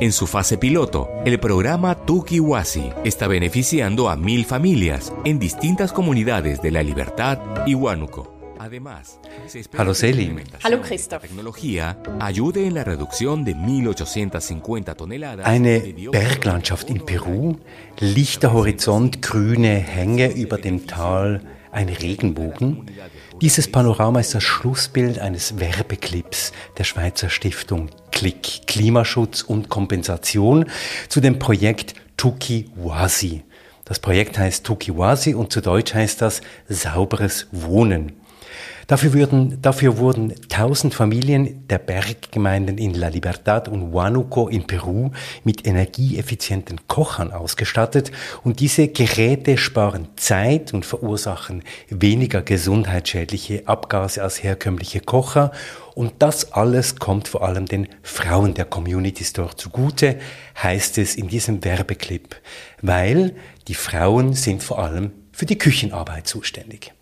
En su fase piloto, el programa Tukiwasi está beneficiando a mil familias en distintas comunidades de La Libertad y Huánuco. Además, se espera Hallo que la Selin. implementación Hallo Christoph. tecnología ayude en la reducción de 1850 toneladas Eine Berglandschaft in Peru, lichter Horizont, grüne Hänge über dem Tal, ein Regenbogen. Dieses Panorama ist das Schlussbild eines Werbeclips der Schweizer Stiftung Klick Klimaschutz und Kompensation zu dem Projekt Tuki Wasi. Das Projekt heißt Tuki Wasi und zu Deutsch heißt das sauberes Wohnen. Dafür wurden, dafür wurden 1000 Familien der Berggemeinden in La Libertad und Huánuco in Peru mit energieeffizienten Kochern ausgestattet und diese Geräte sparen Zeit und verursachen weniger gesundheitsschädliche Abgase als herkömmliche Kocher und das alles kommt vor allem den Frauen der Communities dort zugute, heißt es in diesem Werbeclip, weil die Frauen sind vor allem für die Küchenarbeit zuständig.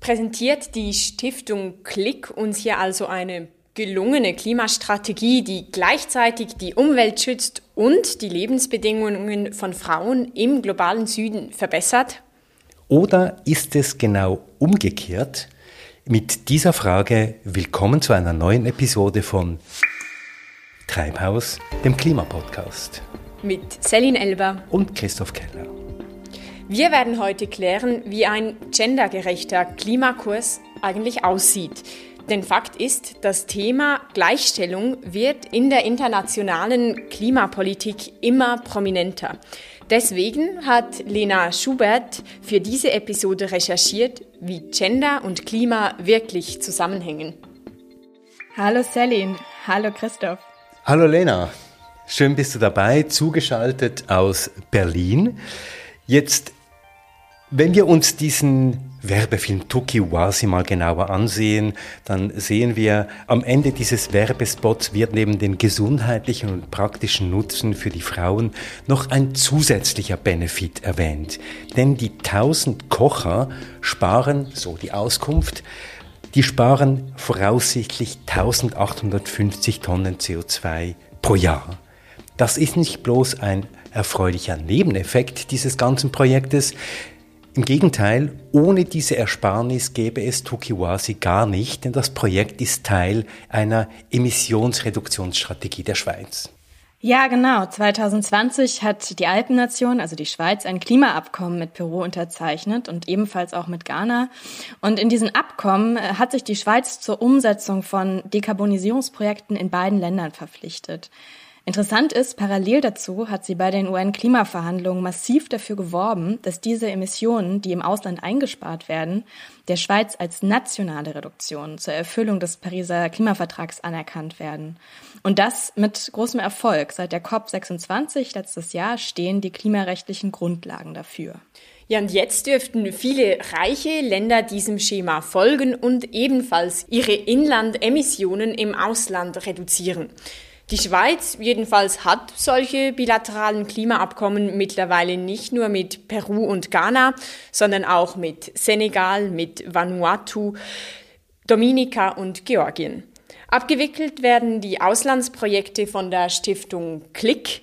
Präsentiert die Stiftung Klick uns hier also eine gelungene Klimastrategie, die gleichzeitig die Umwelt schützt und die Lebensbedingungen von Frauen im globalen Süden verbessert? Oder ist es genau umgekehrt? Mit dieser Frage willkommen zu einer neuen Episode von Treibhaus, dem Klimapodcast. Mit Celine Elber. Und Christoph Keller. Wir werden heute klären, wie ein gendergerechter Klimakurs eigentlich aussieht. Denn Fakt ist, das Thema Gleichstellung wird in der internationalen Klimapolitik immer prominenter. Deswegen hat Lena Schubert für diese Episode recherchiert, wie Gender und Klima wirklich zusammenhängen. Hallo Celine, hallo Christoph. Hallo Lena, schön bist du dabei, zugeschaltet aus Berlin. Jetzt, wenn wir uns diesen Werbefilm Tukiwasi mal genauer ansehen, dann sehen wir, am Ende dieses Werbespots wird neben den gesundheitlichen und praktischen Nutzen für die Frauen noch ein zusätzlicher Benefit erwähnt. Denn die 1000 Kocher sparen, so die Auskunft, die sparen voraussichtlich 1850 Tonnen CO2 pro Jahr. Das ist nicht bloß ein erfreulicher Nebeneffekt dieses ganzen Projektes. Im Gegenteil, ohne diese Ersparnis gäbe es Tukiwasi gar nicht, denn das Projekt ist Teil einer Emissionsreduktionsstrategie der Schweiz. Ja, genau. 2020 hat die Alpennation, also die Schweiz, ein Klimaabkommen mit Peru unterzeichnet und ebenfalls auch mit Ghana. Und in diesen Abkommen äh, hat sich die Schweiz zur Umsetzung von Dekarbonisierungsprojekten in beiden Ländern verpflichtet. Interessant ist, parallel dazu hat sie bei den UN-Klimaverhandlungen massiv dafür geworben, dass diese Emissionen, die im Ausland eingespart werden, der Schweiz als nationale Reduktion zur Erfüllung des Pariser Klimavertrags anerkannt werden. Und das mit großem Erfolg. Seit der COP26 letztes Jahr stehen die klimarechtlichen Grundlagen dafür. Ja, und jetzt dürften viele reiche Länder diesem Schema folgen und ebenfalls ihre Inlandemissionen im Ausland reduzieren. Die Schweiz jedenfalls hat solche bilateralen Klimaabkommen mittlerweile nicht nur mit Peru und Ghana, sondern auch mit Senegal, mit Vanuatu, Dominika und Georgien. Abgewickelt werden die Auslandsprojekte von der Stiftung Klick.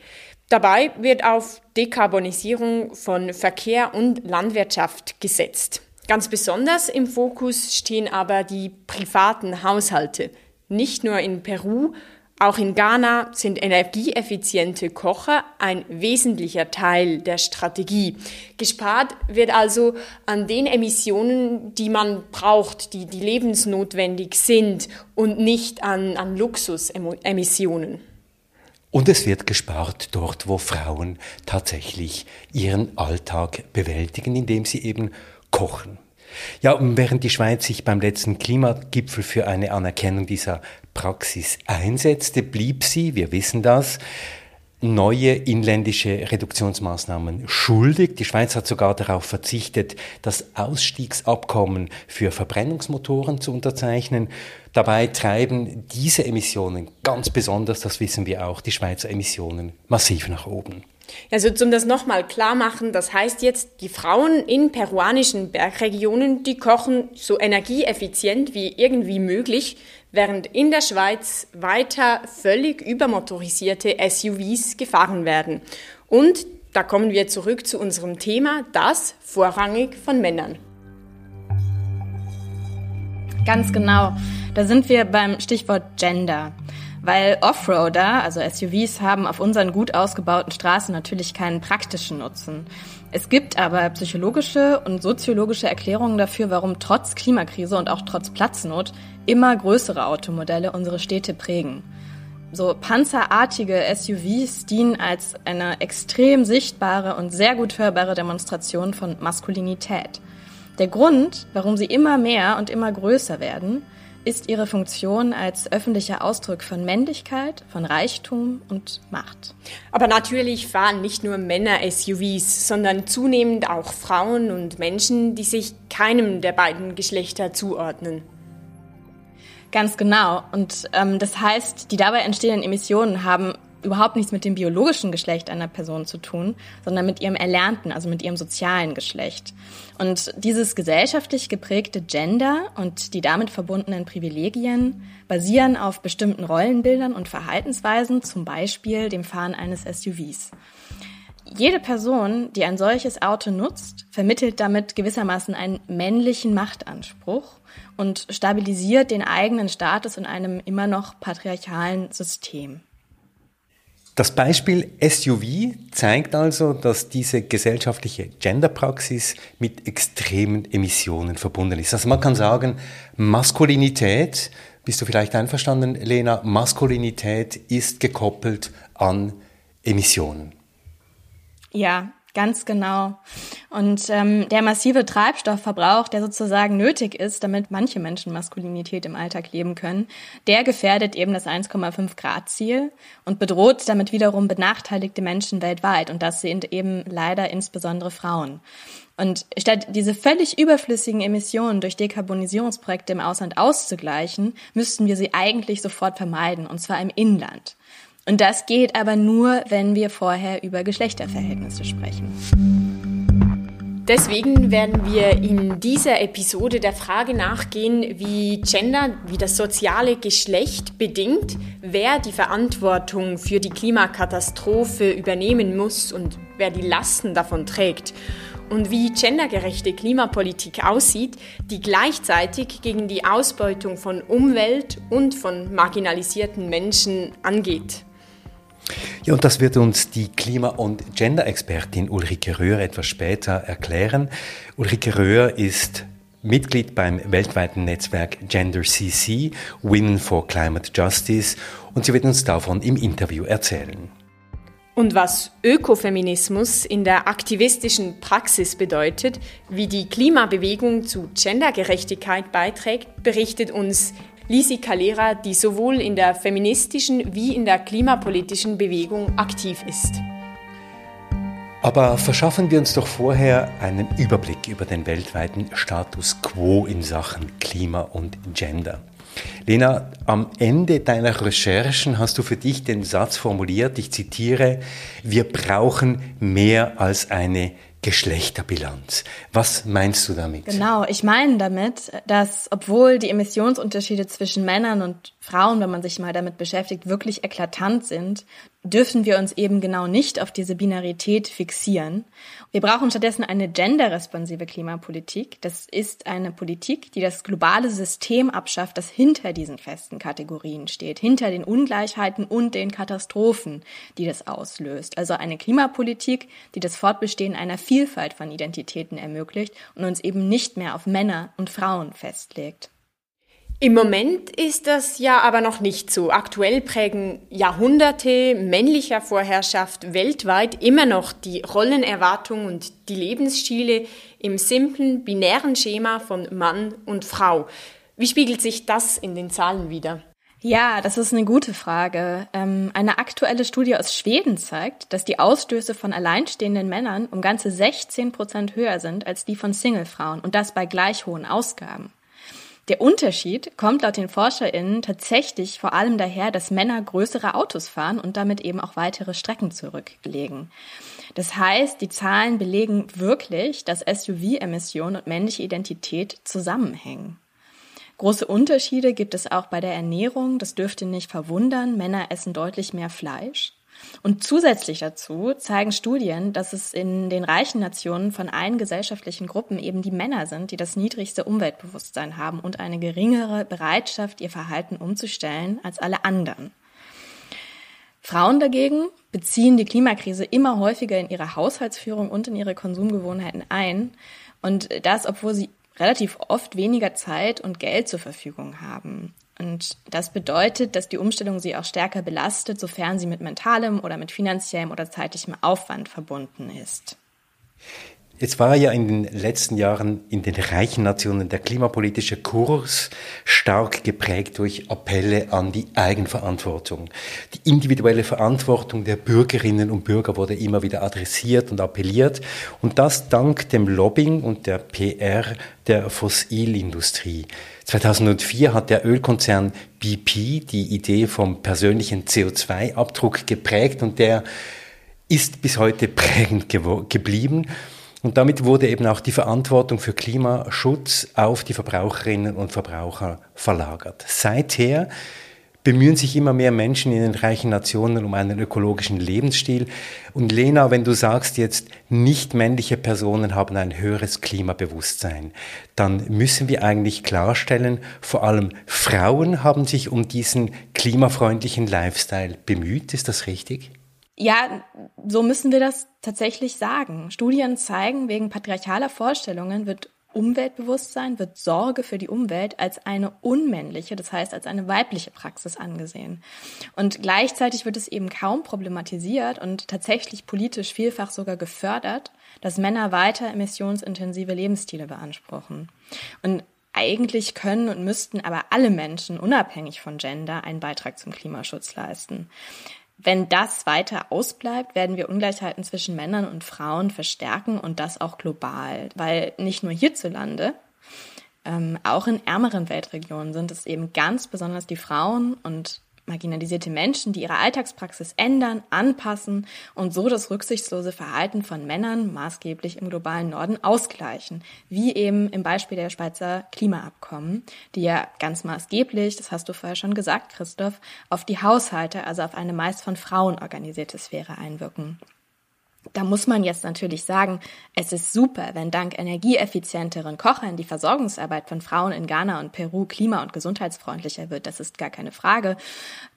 Dabei wird auf Dekarbonisierung von Verkehr und Landwirtschaft gesetzt. Ganz besonders im Fokus stehen aber die privaten Haushalte. Nicht nur in Peru, auch in Ghana sind energieeffiziente Kocher ein wesentlicher Teil der Strategie. Gespart wird also an den Emissionen, die man braucht, die, die lebensnotwendig sind und nicht an, an Luxusemissionen. Und es wird gespart dort, wo Frauen tatsächlich ihren Alltag bewältigen, indem sie eben kochen. Ja, und während die Schweiz sich beim letzten Klimagipfel für eine Anerkennung dieser Praxis einsetzte, blieb sie, wir wissen das, neue inländische Reduktionsmaßnahmen schuldig. Die Schweiz hat sogar darauf verzichtet, das Ausstiegsabkommen für Verbrennungsmotoren zu unterzeichnen. Dabei treiben diese Emissionen ganz besonders, das wissen wir auch, die Schweizer Emissionen massiv nach oben. Also zum das nochmal klar machen, das heißt jetzt, die Frauen in peruanischen Bergregionen, die kochen so energieeffizient wie irgendwie möglich, während in der Schweiz weiter völlig übermotorisierte SUVs gefahren werden. Und da kommen wir zurück zu unserem Thema, das vorrangig von Männern. Ganz genau. Da sind wir beim Stichwort Gender. Weil Offroader, also SUVs, haben auf unseren gut ausgebauten Straßen natürlich keinen praktischen Nutzen. Es gibt aber psychologische und soziologische Erklärungen dafür, warum trotz Klimakrise und auch trotz Platznot immer größere Automodelle unsere Städte prägen. So panzerartige SUVs dienen als eine extrem sichtbare und sehr gut hörbare Demonstration von Maskulinität. Der Grund, warum sie immer mehr und immer größer werden, ist ihre Funktion als öffentlicher Ausdruck von Männlichkeit, von Reichtum und Macht. Aber natürlich fahren nicht nur Männer SUVs, sondern zunehmend auch Frauen und Menschen, die sich keinem der beiden Geschlechter zuordnen. Ganz genau. Und ähm, das heißt, die dabei entstehenden Emissionen haben überhaupt nichts mit dem biologischen Geschlecht einer Person zu tun, sondern mit ihrem erlernten, also mit ihrem sozialen Geschlecht. Und dieses gesellschaftlich geprägte Gender und die damit verbundenen Privilegien basieren auf bestimmten Rollenbildern und Verhaltensweisen, zum Beispiel dem Fahren eines SUVs. Jede Person, die ein solches Auto nutzt, vermittelt damit gewissermaßen einen männlichen Machtanspruch und stabilisiert den eigenen Status in einem immer noch patriarchalen System. Das Beispiel SUV zeigt also, dass diese gesellschaftliche Genderpraxis mit extremen Emissionen verbunden ist. Also man kann sagen, Maskulinität, bist du vielleicht einverstanden, Lena, Maskulinität ist gekoppelt an Emissionen. Ja, Ganz genau. Und ähm, der massive Treibstoffverbrauch, der sozusagen nötig ist, damit manche Menschen Maskulinität im Alltag leben können, der gefährdet eben das 1,5 Grad Ziel und bedroht damit wiederum benachteiligte Menschen weltweit. Und das sind eben leider insbesondere Frauen. Und statt diese völlig überflüssigen Emissionen durch Dekarbonisierungsprojekte im Ausland auszugleichen, müssten wir sie eigentlich sofort vermeiden, und zwar im Inland. Und das geht aber nur, wenn wir vorher über Geschlechterverhältnisse sprechen. Deswegen werden wir in dieser Episode der Frage nachgehen, wie Gender, wie das soziale Geschlecht bedingt, wer die Verantwortung für die Klimakatastrophe übernehmen muss und wer die Lasten davon trägt. Und wie gendergerechte Klimapolitik aussieht, die gleichzeitig gegen die Ausbeutung von Umwelt und von marginalisierten Menschen angeht. Ja, und das wird uns die Klima- und Gender-Expertin Ulrike Röhr etwas später erklären. Ulrike Röhr ist Mitglied beim weltweiten Netzwerk Gender CC, Women for Climate Justice, und sie wird uns davon im Interview erzählen. Und was Ökofeminismus in der aktivistischen Praxis bedeutet, wie die Klimabewegung zu Gendergerechtigkeit beiträgt, berichtet uns Lisi Calera, die sowohl in der feministischen wie in der klimapolitischen Bewegung aktiv ist. Aber verschaffen wir uns doch vorher einen Überblick über den weltweiten Status quo in Sachen Klima und Gender. Lena, am Ende deiner Recherchen hast du für dich den Satz formuliert, ich zitiere, wir brauchen mehr als eine Geschlechterbilanz. Was meinst du damit? Genau, ich meine damit, dass obwohl die Emissionsunterschiede zwischen Männern und Frauen, wenn man sich mal damit beschäftigt, wirklich eklatant sind, dürfen wir uns eben genau nicht auf diese Binarität fixieren. Wir brauchen stattdessen eine genderresponsive Klimapolitik. Das ist eine Politik, die das globale System abschafft, das hinter diesen festen Kategorien steht, hinter den Ungleichheiten und den Katastrophen, die das auslöst. Also eine Klimapolitik, die das Fortbestehen einer Vielfalt von Identitäten ermöglicht und uns eben nicht mehr auf Männer und Frauen festlegt. Im Moment ist das ja aber noch nicht so. Aktuell prägen Jahrhunderte männlicher Vorherrschaft weltweit immer noch die Rollenerwartung und die Lebensstile im simplen, binären Schema von Mann und Frau. Wie spiegelt sich das in den Zahlen wider? Ja, das ist eine gute Frage. Ähm, eine aktuelle Studie aus Schweden zeigt, dass die Ausstöße von alleinstehenden Männern um ganze 16 Prozent höher sind als die von Singlefrauen und das bei gleich hohen Ausgaben. Der Unterschied kommt laut den ForscherInnen tatsächlich vor allem daher, dass Männer größere Autos fahren und damit eben auch weitere Strecken zurücklegen. Das heißt, die Zahlen belegen wirklich, dass SUV-Emissionen und männliche Identität zusammenhängen. Große Unterschiede gibt es auch bei der Ernährung. Das dürfte nicht verwundern. Männer essen deutlich mehr Fleisch. Und zusätzlich dazu zeigen Studien, dass es in den reichen Nationen von allen gesellschaftlichen Gruppen eben die Männer sind, die das niedrigste Umweltbewusstsein haben und eine geringere Bereitschaft, ihr Verhalten umzustellen als alle anderen. Frauen dagegen beziehen die Klimakrise immer häufiger in ihre Haushaltsführung und in ihre Konsumgewohnheiten ein. Und das, obwohl sie relativ oft weniger Zeit und Geld zur Verfügung haben. Und das bedeutet, dass die Umstellung sie auch stärker belastet, sofern sie mit mentalem oder mit finanziellem oder zeitlichem Aufwand verbunden ist. Jetzt war ja in den letzten Jahren in den reichen Nationen der klimapolitische Kurs stark geprägt durch Appelle an die Eigenverantwortung. Die individuelle Verantwortung der Bürgerinnen und Bürger wurde immer wieder adressiert und appelliert und das dank dem Lobbying und der PR der Fossilindustrie. 2004 hat der Ölkonzern BP die Idee vom persönlichen CO2-Abdruck geprägt und der ist bis heute prägend geblieben. Und damit wurde eben auch die Verantwortung für Klimaschutz auf die Verbraucherinnen und Verbraucher verlagert. Seither bemühen sich immer mehr Menschen in den reichen Nationen um einen ökologischen Lebensstil. Und Lena, wenn du sagst jetzt, nicht männliche Personen haben ein höheres Klimabewusstsein, dann müssen wir eigentlich klarstellen, vor allem Frauen haben sich um diesen klimafreundlichen Lifestyle bemüht. Ist das richtig? Ja, so müssen wir das tatsächlich sagen. Studien zeigen, wegen patriarchaler Vorstellungen wird Umweltbewusstsein, wird Sorge für die Umwelt als eine unmännliche, das heißt als eine weibliche Praxis angesehen. Und gleichzeitig wird es eben kaum problematisiert und tatsächlich politisch vielfach sogar gefördert, dass Männer weiter emissionsintensive Lebensstile beanspruchen. Und eigentlich können und müssten aber alle Menschen unabhängig von Gender einen Beitrag zum Klimaschutz leisten. Wenn das weiter ausbleibt, werden wir Ungleichheiten zwischen Männern und Frauen verstärken und das auch global, weil nicht nur hierzulande, ähm, auch in ärmeren Weltregionen sind es eben ganz besonders die Frauen und marginalisierte Menschen, die ihre Alltagspraxis ändern, anpassen und so das rücksichtslose Verhalten von Männern maßgeblich im globalen Norden ausgleichen, wie eben im Beispiel der Schweizer Klimaabkommen, die ja ganz maßgeblich, das hast du vorher schon gesagt, Christoph, auf die Haushalte, also auf eine meist von Frauen organisierte Sphäre einwirken. Da muss man jetzt natürlich sagen, es ist super, wenn dank energieeffizienteren Kochern die Versorgungsarbeit von Frauen in Ghana und Peru klima- und gesundheitsfreundlicher wird. Das ist gar keine Frage.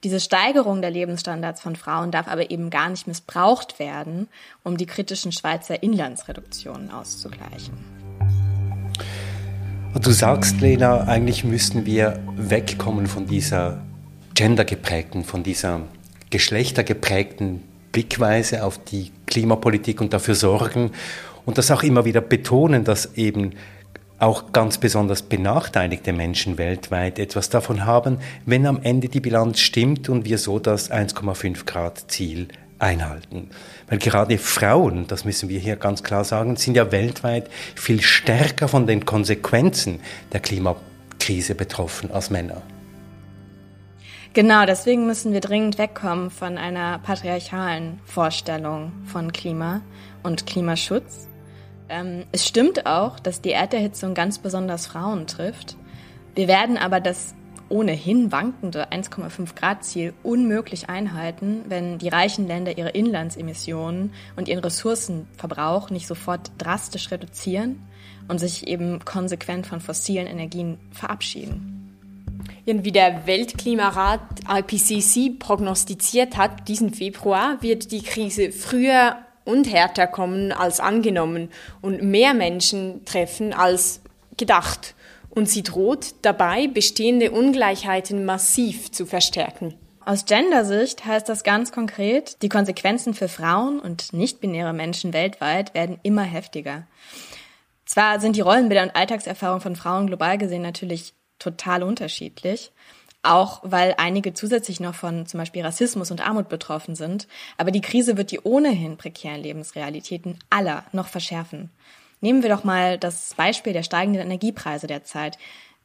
Diese Steigerung der Lebensstandards von Frauen darf aber eben gar nicht missbraucht werden, um die kritischen Schweizer Inlandsreduktionen auszugleichen. Du sagst, Lena, eigentlich müssten wir wegkommen von dieser gendergeprägten, von dieser geschlechtergeprägten Blickweise auf die Klimapolitik und dafür sorgen und das auch immer wieder betonen, dass eben auch ganz besonders benachteiligte Menschen weltweit etwas davon haben, wenn am Ende die Bilanz stimmt und wir so das 1,5 Grad Ziel einhalten. Weil gerade Frauen, das müssen wir hier ganz klar sagen, sind ja weltweit viel stärker von den Konsequenzen der Klimakrise betroffen als Männer. Genau, deswegen müssen wir dringend wegkommen von einer patriarchalen Vorstellung von Klima und Klimaschutz. Ähm, es stimmt auch, dass die Erderhitzung ganz besonders Frauen trifft. Wir werden aber das ohnehin wankende 1,5 Grad Ziel unmöglich einhalten, wenn die reichen Länder ihre Inlandsemissionen und ihren Ressourcenverbrauch nicht sofort drastisch reduzieren und sich eben konsequent von fossilen Energien verabschieden. Wie der Weltklimarat IPCC prognostiziert hat, diesen Februar wird die Krise früher und härter kommen als angenommen und mehr Menschen treffen als gedacht. Und sie droht dabei, bestehende Ungleichheiten massiv zu verstärken. Aus Gendersicht heißt das ganz konkret, die Konsequenzen für Frauen und nicht-binäre Menschen weltweit werden immer heftiger. Zwar sind die Rollenbilder und Alltagserfahrungen von Frauen global gesehen natürlich total unterschiedlich. Auch weil einige zusätzlich noch von zum Beispiel Rassismus und Armut betroffen sind. Aber die Krise wird die ohnehin prekären Lebensrealitäten aller noch verschärfen. Nehmen wir doch mal das Beispiel der steigenden Energiepreise derzeit.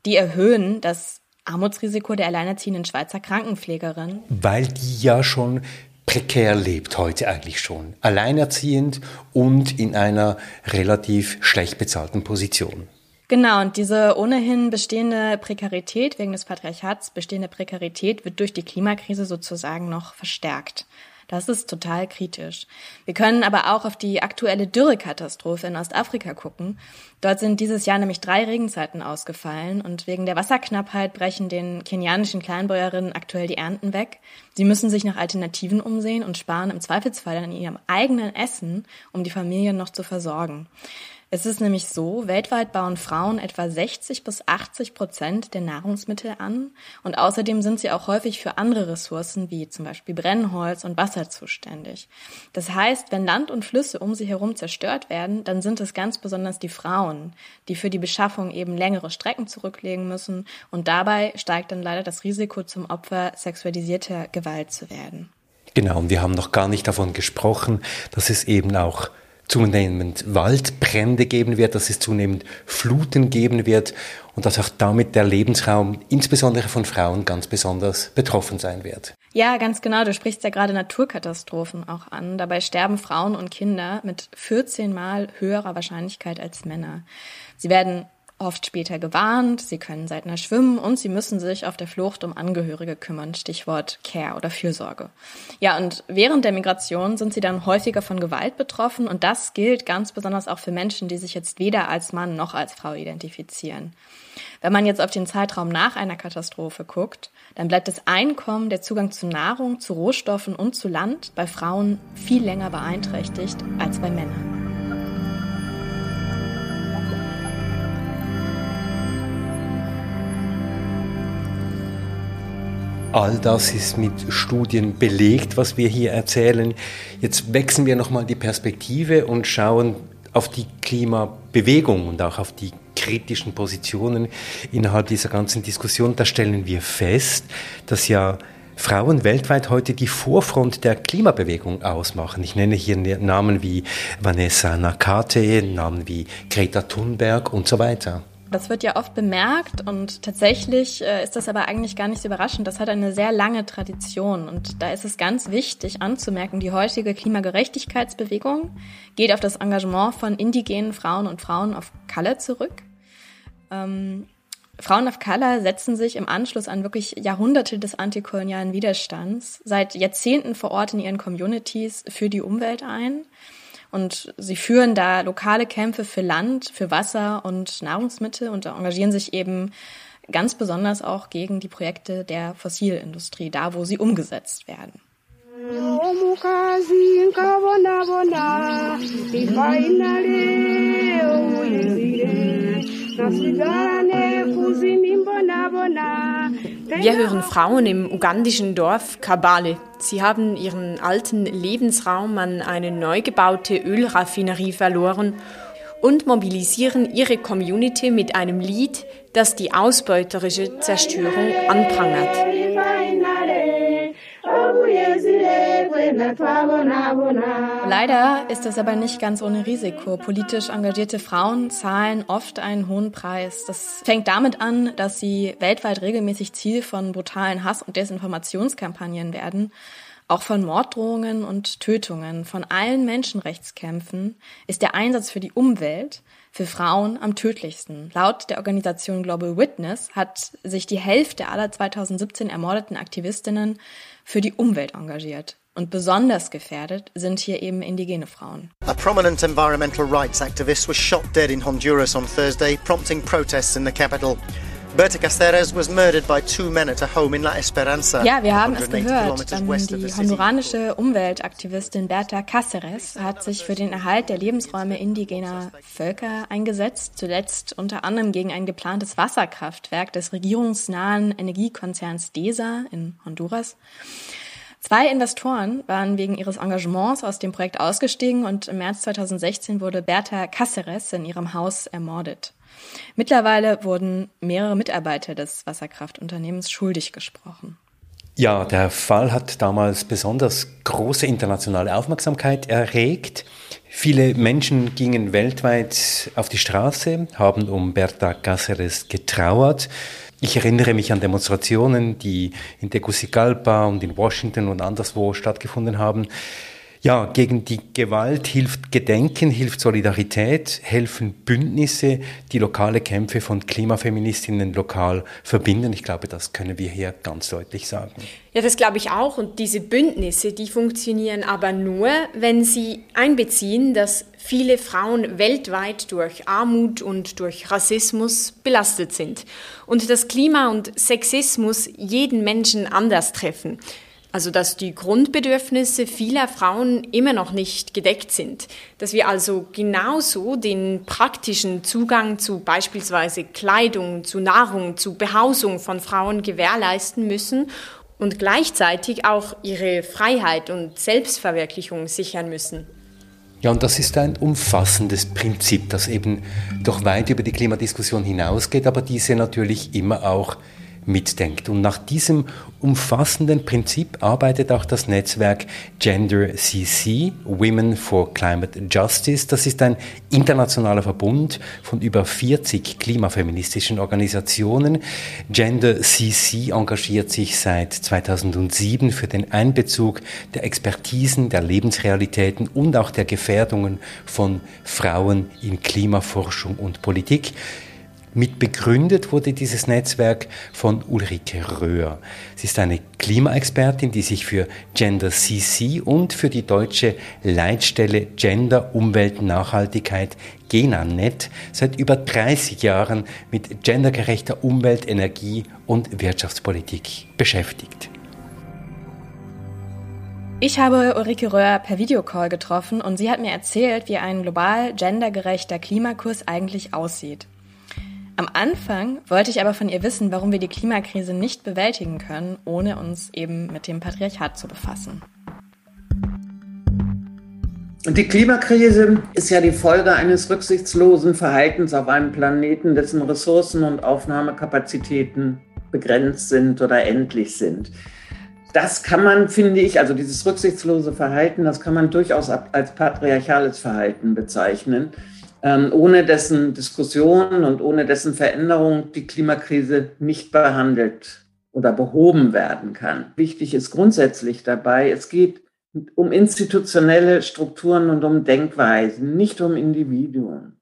die erhöhen das Armutsrisiko der alleinerziehenden Schweizer Krankenpflegerin. Weil die ja schon prekär lebt heute eigentlich schon. Alleinerziehend und in einer relativ schlecht bezahlten Position. Genau, und diese ohnehin bestehende Prekarität, wegen des Patriarchats bestehende Prekarität wird durch die Klimakrise sozusagen noch verstärkt. Das ist total kritisch. Wir können aber auch auf die aktuelle Dürrekatastrophe in Ostafrika gucken. Dort sind dieses Jahr nämlich drei Regenzeiten ausgefallen und wegen der Wasserknappheit brechen den kenianischen Kleinbäuerinnen aktuell die Ernten weg. Sie müssen sich nach Alternativen umsehen und sparen im Zweifelsfall an ihrem eigenen Essen, um die Familien noch zu versorgen. Es ist nämlich so, weltweit bauen Frauen etwa 60 bis 80 Prozent der Nahrungsmittel an und außerdem sind sie auch häufig für andere Ressourcen wie zum Beispiel Brennholz und Wasser zuständig. Das heißt, wenn Land und Flüsse um sie herum zerstört werden, dann sind es ganz besonders die Frauen, die für die Beschaffung eben längere Strecken zurücklegen müssen und dabei steigt dann leider das Risiko zum Opfer sexualisierter Gewalt zu werden. Genau, und wir haben noch gar nicht davon gesprochen, dass es eben auch zunehmend Waldbrände geben wird, dass es zunehmend Fluten geben wird und dass auch damit der Lebensraum insbesondere von Frauen ganz besonders betroffen sein wird. Ja, ganz genau. Du sprichst ja gerade Naturkatastrophen auch an. Dabei sterben Frauen und Kinder mit 14 Mal höherer Wahrscheinlichkeit als Männer. Sie werden oft später gewarnt, sie können seitner schwimmen und sie müssen sich auf der Flucht um Angehörige kümmern, Stichwort Care oder Fürsorge. Ja, und während der Migration sind sie dann häufiger von Gewalt betroffen und das gilt ganz besonders auch für Menschen, die sich jetzt weder als Mann noch als Frau identifizieren. Wenn man jetzt auf den Zeitraum nach einer Katastrophe guckt, dann bleibt das Einkommen, der Zugang zu Nahrung, zu Rohstoffen und zu Land bei Frauen viel länger beeinträchtigt als bei Männern. All das ist mit Studien belegt, was wir hier erzählen. Jetzt wechseln wir nochmal die Perspektive und schauen auf die Klimabewegung und auch auf die kritischen Positionen innerhalb dieser ganzen Diskussion. Da stellen wir fest, dass ja Frauen weltweit heute die Vorfront der Klimabewegung ausmachen. Ich nenne hier Namen wie Vanessa Nakate, Namen wie Greta Thunberg und so weiter. Das wird ja oft bemerkt und tatsächlich äh, ist das aber eigentlich gar nicht so überraschend. Das hat eine sehr lange Tradition und da ist es ganz wichtig anzumerken, die heutige Klimagerechtigkeitsbewegung geht auf das Engagement von indigenen Frauen und Frauen auf Color zurück. Ähm, Frauen of Color setzen sich im Anschluss an wirklich Jahrhunderte des antikolonialen Widerstands seit Jahrzehnten vor Ort in ihren Communities für die Umwelt ein und sie führen da lokale Kämpfe für Land, für Wasser und Nahrungsmittel und engagieren sich eben ganz besonders auch gegen die Projekte der Fossilindustrie, da wo sie umgesetzt werden. Wir hören Frauen im ugandischen Dorf Kabale. Sie haben ihren alten Lebensraum an eine neu gebaute Ölraffinerie verloren und mobilisieren ihre Community mit einem Lied, das die ausbeuterische Zerstörung anprangert. Leider ist das aber nicht ganz ohne Risiko. Politisch engagierte Frauen zahlen oft einen hohen Preis. Das fängt damit an, dass sie weltweit regelmäßig Ziel von brutalen Hass- und Desinformationskampagnen werden. Auch von Morddrohungen und Tötungen, von allen Menschenrechtskämpfen ist der Einsatz für die Umwelt für Frauen am tödlichsten. Laut der Organisation Global Witness hat sich die Hälfte aller 2017 ermordeten Aktivistinnen für die Umwelt engagiert. Und besonders gefährdet sind hier eben indigene Frauen. A prominent environmental rights activist was shot dead in Honduras on Thursday, prompting protests in the capital. Berta Cáceres was murdered by two men at a home in La Esperanza. Ja, wir haben es gehört. Die honduranische Umweltaktivistin Berta Cáceres hat sich für den Erhalt der Lebensräume indigener Völker eingesetzt, zuletzt unter anderem gegen ein geplantes Wasserkraftwerk des regierungsnahen Energiekonzerns DESA in Honduras. Zwei Investoren waren wegen ihres Engagements aus dem Projekt ausgestiegen und im März 2016 wurde Berta Cáceres in ihrem Haus ermordet. Mittlerweile wurden mehrere Mitarbeiter des Wasserkraftunternehmens schuldig gesprochen. Ja, der Fall hat damals besonders große internationale Aufmerksamkeit erregt. Viele Menschen gingen weltweit auf die Straße, haben um Berta Cáceres getrauert. Ich erinnere mich an Demonstrationen, die in Tegucigalpa und in Washington und anderswo stattgefunden haben. Ja, gegen die Gewalt hilft Gedenken, hilft Solidarität, helfen Bündnisse, die lokale Kämpfe von Klimafeministinnen lokal verbinden. Ich glaube, das können wir hier ganz deutlich sagen. Ja, das glaube ich auch. Und diese Bündnisse, die funktionieren aber nur, wenn sie einbeziehen, dass viele Frauen weltweit durch Armut und durch Rassismus belastet sind. Und dass Klima und Sexismus jeden Menschen anders treffen. Also dass die Grundbedürfnisse vieler Frauen immer noch nicht gedeckt sind, dass wir also genauso den praktischen Zugang zu beispielsweise Kleidung, zu Nahrung, zu Behausung von Frauen gewährleisten müssen und gleichzeitig auch ihre Freiheit und Selbstverwirklichung sichern müssen. Ja, und das ist ein umfassendes Prinzip, das eben doch weit über die Klimadiskussion hinausgeht, aber diese natürlich immer auch mitdenkt. Und nach diesem umfassenden Prinzip arbeitet auch das Netzwerk Gender CC, Women for Climate Justice. Das ist ein internationaler Verbund von über 40 klimafeministischen Organisationen. Gender CC engagiert sich seit 2007 für den Einbezug der Expertisen, der Lebensrealitäten und auch der Gefährdungen von Frauen in Klimaforschung und Politik. Mit begründet wurde dieses Netzwerk von Ulrike Röhr. Sie ist eine Klimaexpertin, die sich für Gender CC und für die deutsche Leitstelle Gender, Umwelt, Nachhaltigkeit GENANET seit über 30 Jahren mit gendergerechter Umwelt, Energie und Wirtschaftspolitik beschäftigt. Ich habe Ulrike Röhr per Videocall getroffen und sie hat mir erzählt, wie ein global gendergerechter Klimakurs eigentlich aussieht. Am Anfang wollte ich aber von ihr wissen, warum wir die Klimakrise nicht bewältigen können, ohne uns eben mit dem Patriarchat zu befassen. Die Klimakrise ist ja die Folge eines rücksichtslosen Verhaltens auf einem Planeten, dessen Ressourcen und Aufnahmekapazitäten begrenzt sind oder endlich sind. Das kann man, finde ich, also dieses rücksichtslose Verhalten, das kann man durchaus als patriarchales Verhalten bezeichnen ohne dessen Diskussion und ohne dessen Veränderung die Klimakrise nicht behandelt oder behoben werden kann. Wichtig ist grundsätzlich dabei, es geht um institutionelle Strukturen und um Denkweisen, nicht um Individuen.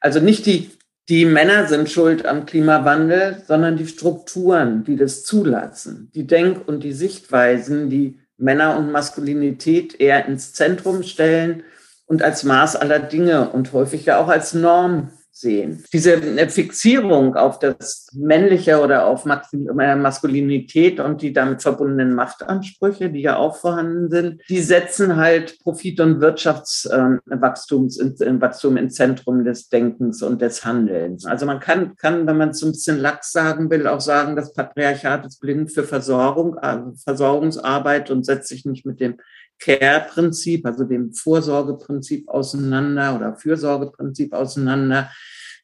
Also nicht die, die Männer sind schuld am Klimawandel, sondern die Strukturen, die das zulassen, die Denk- und die Sichtweisen, die Männer und Maskulinität eher ins Zentrum stellen und als Maß aller Dinge und häufig ja auch als Norm sehen. Diese Fixierung auf das Männliche oder auf äh, Maskulinität und die damit verbundenen Machtansprüche, die ja auch vorhanden sind, die setzen halt Profit- und Wirtschaftswachstum ähm, Wachstum ins Zentrum des Denkens und des Handelns. Also man kann, kann wenn man es ein bisschen lax sagen will, auch sagen, das Patriarchat ist blind für Versorgung, also Versorgungsarbeit und setzt sich nicht mit dem Care-Prinzip, also dem Vorsorgeprinzip auseinander oder Fürsorgeprinzip auseinander.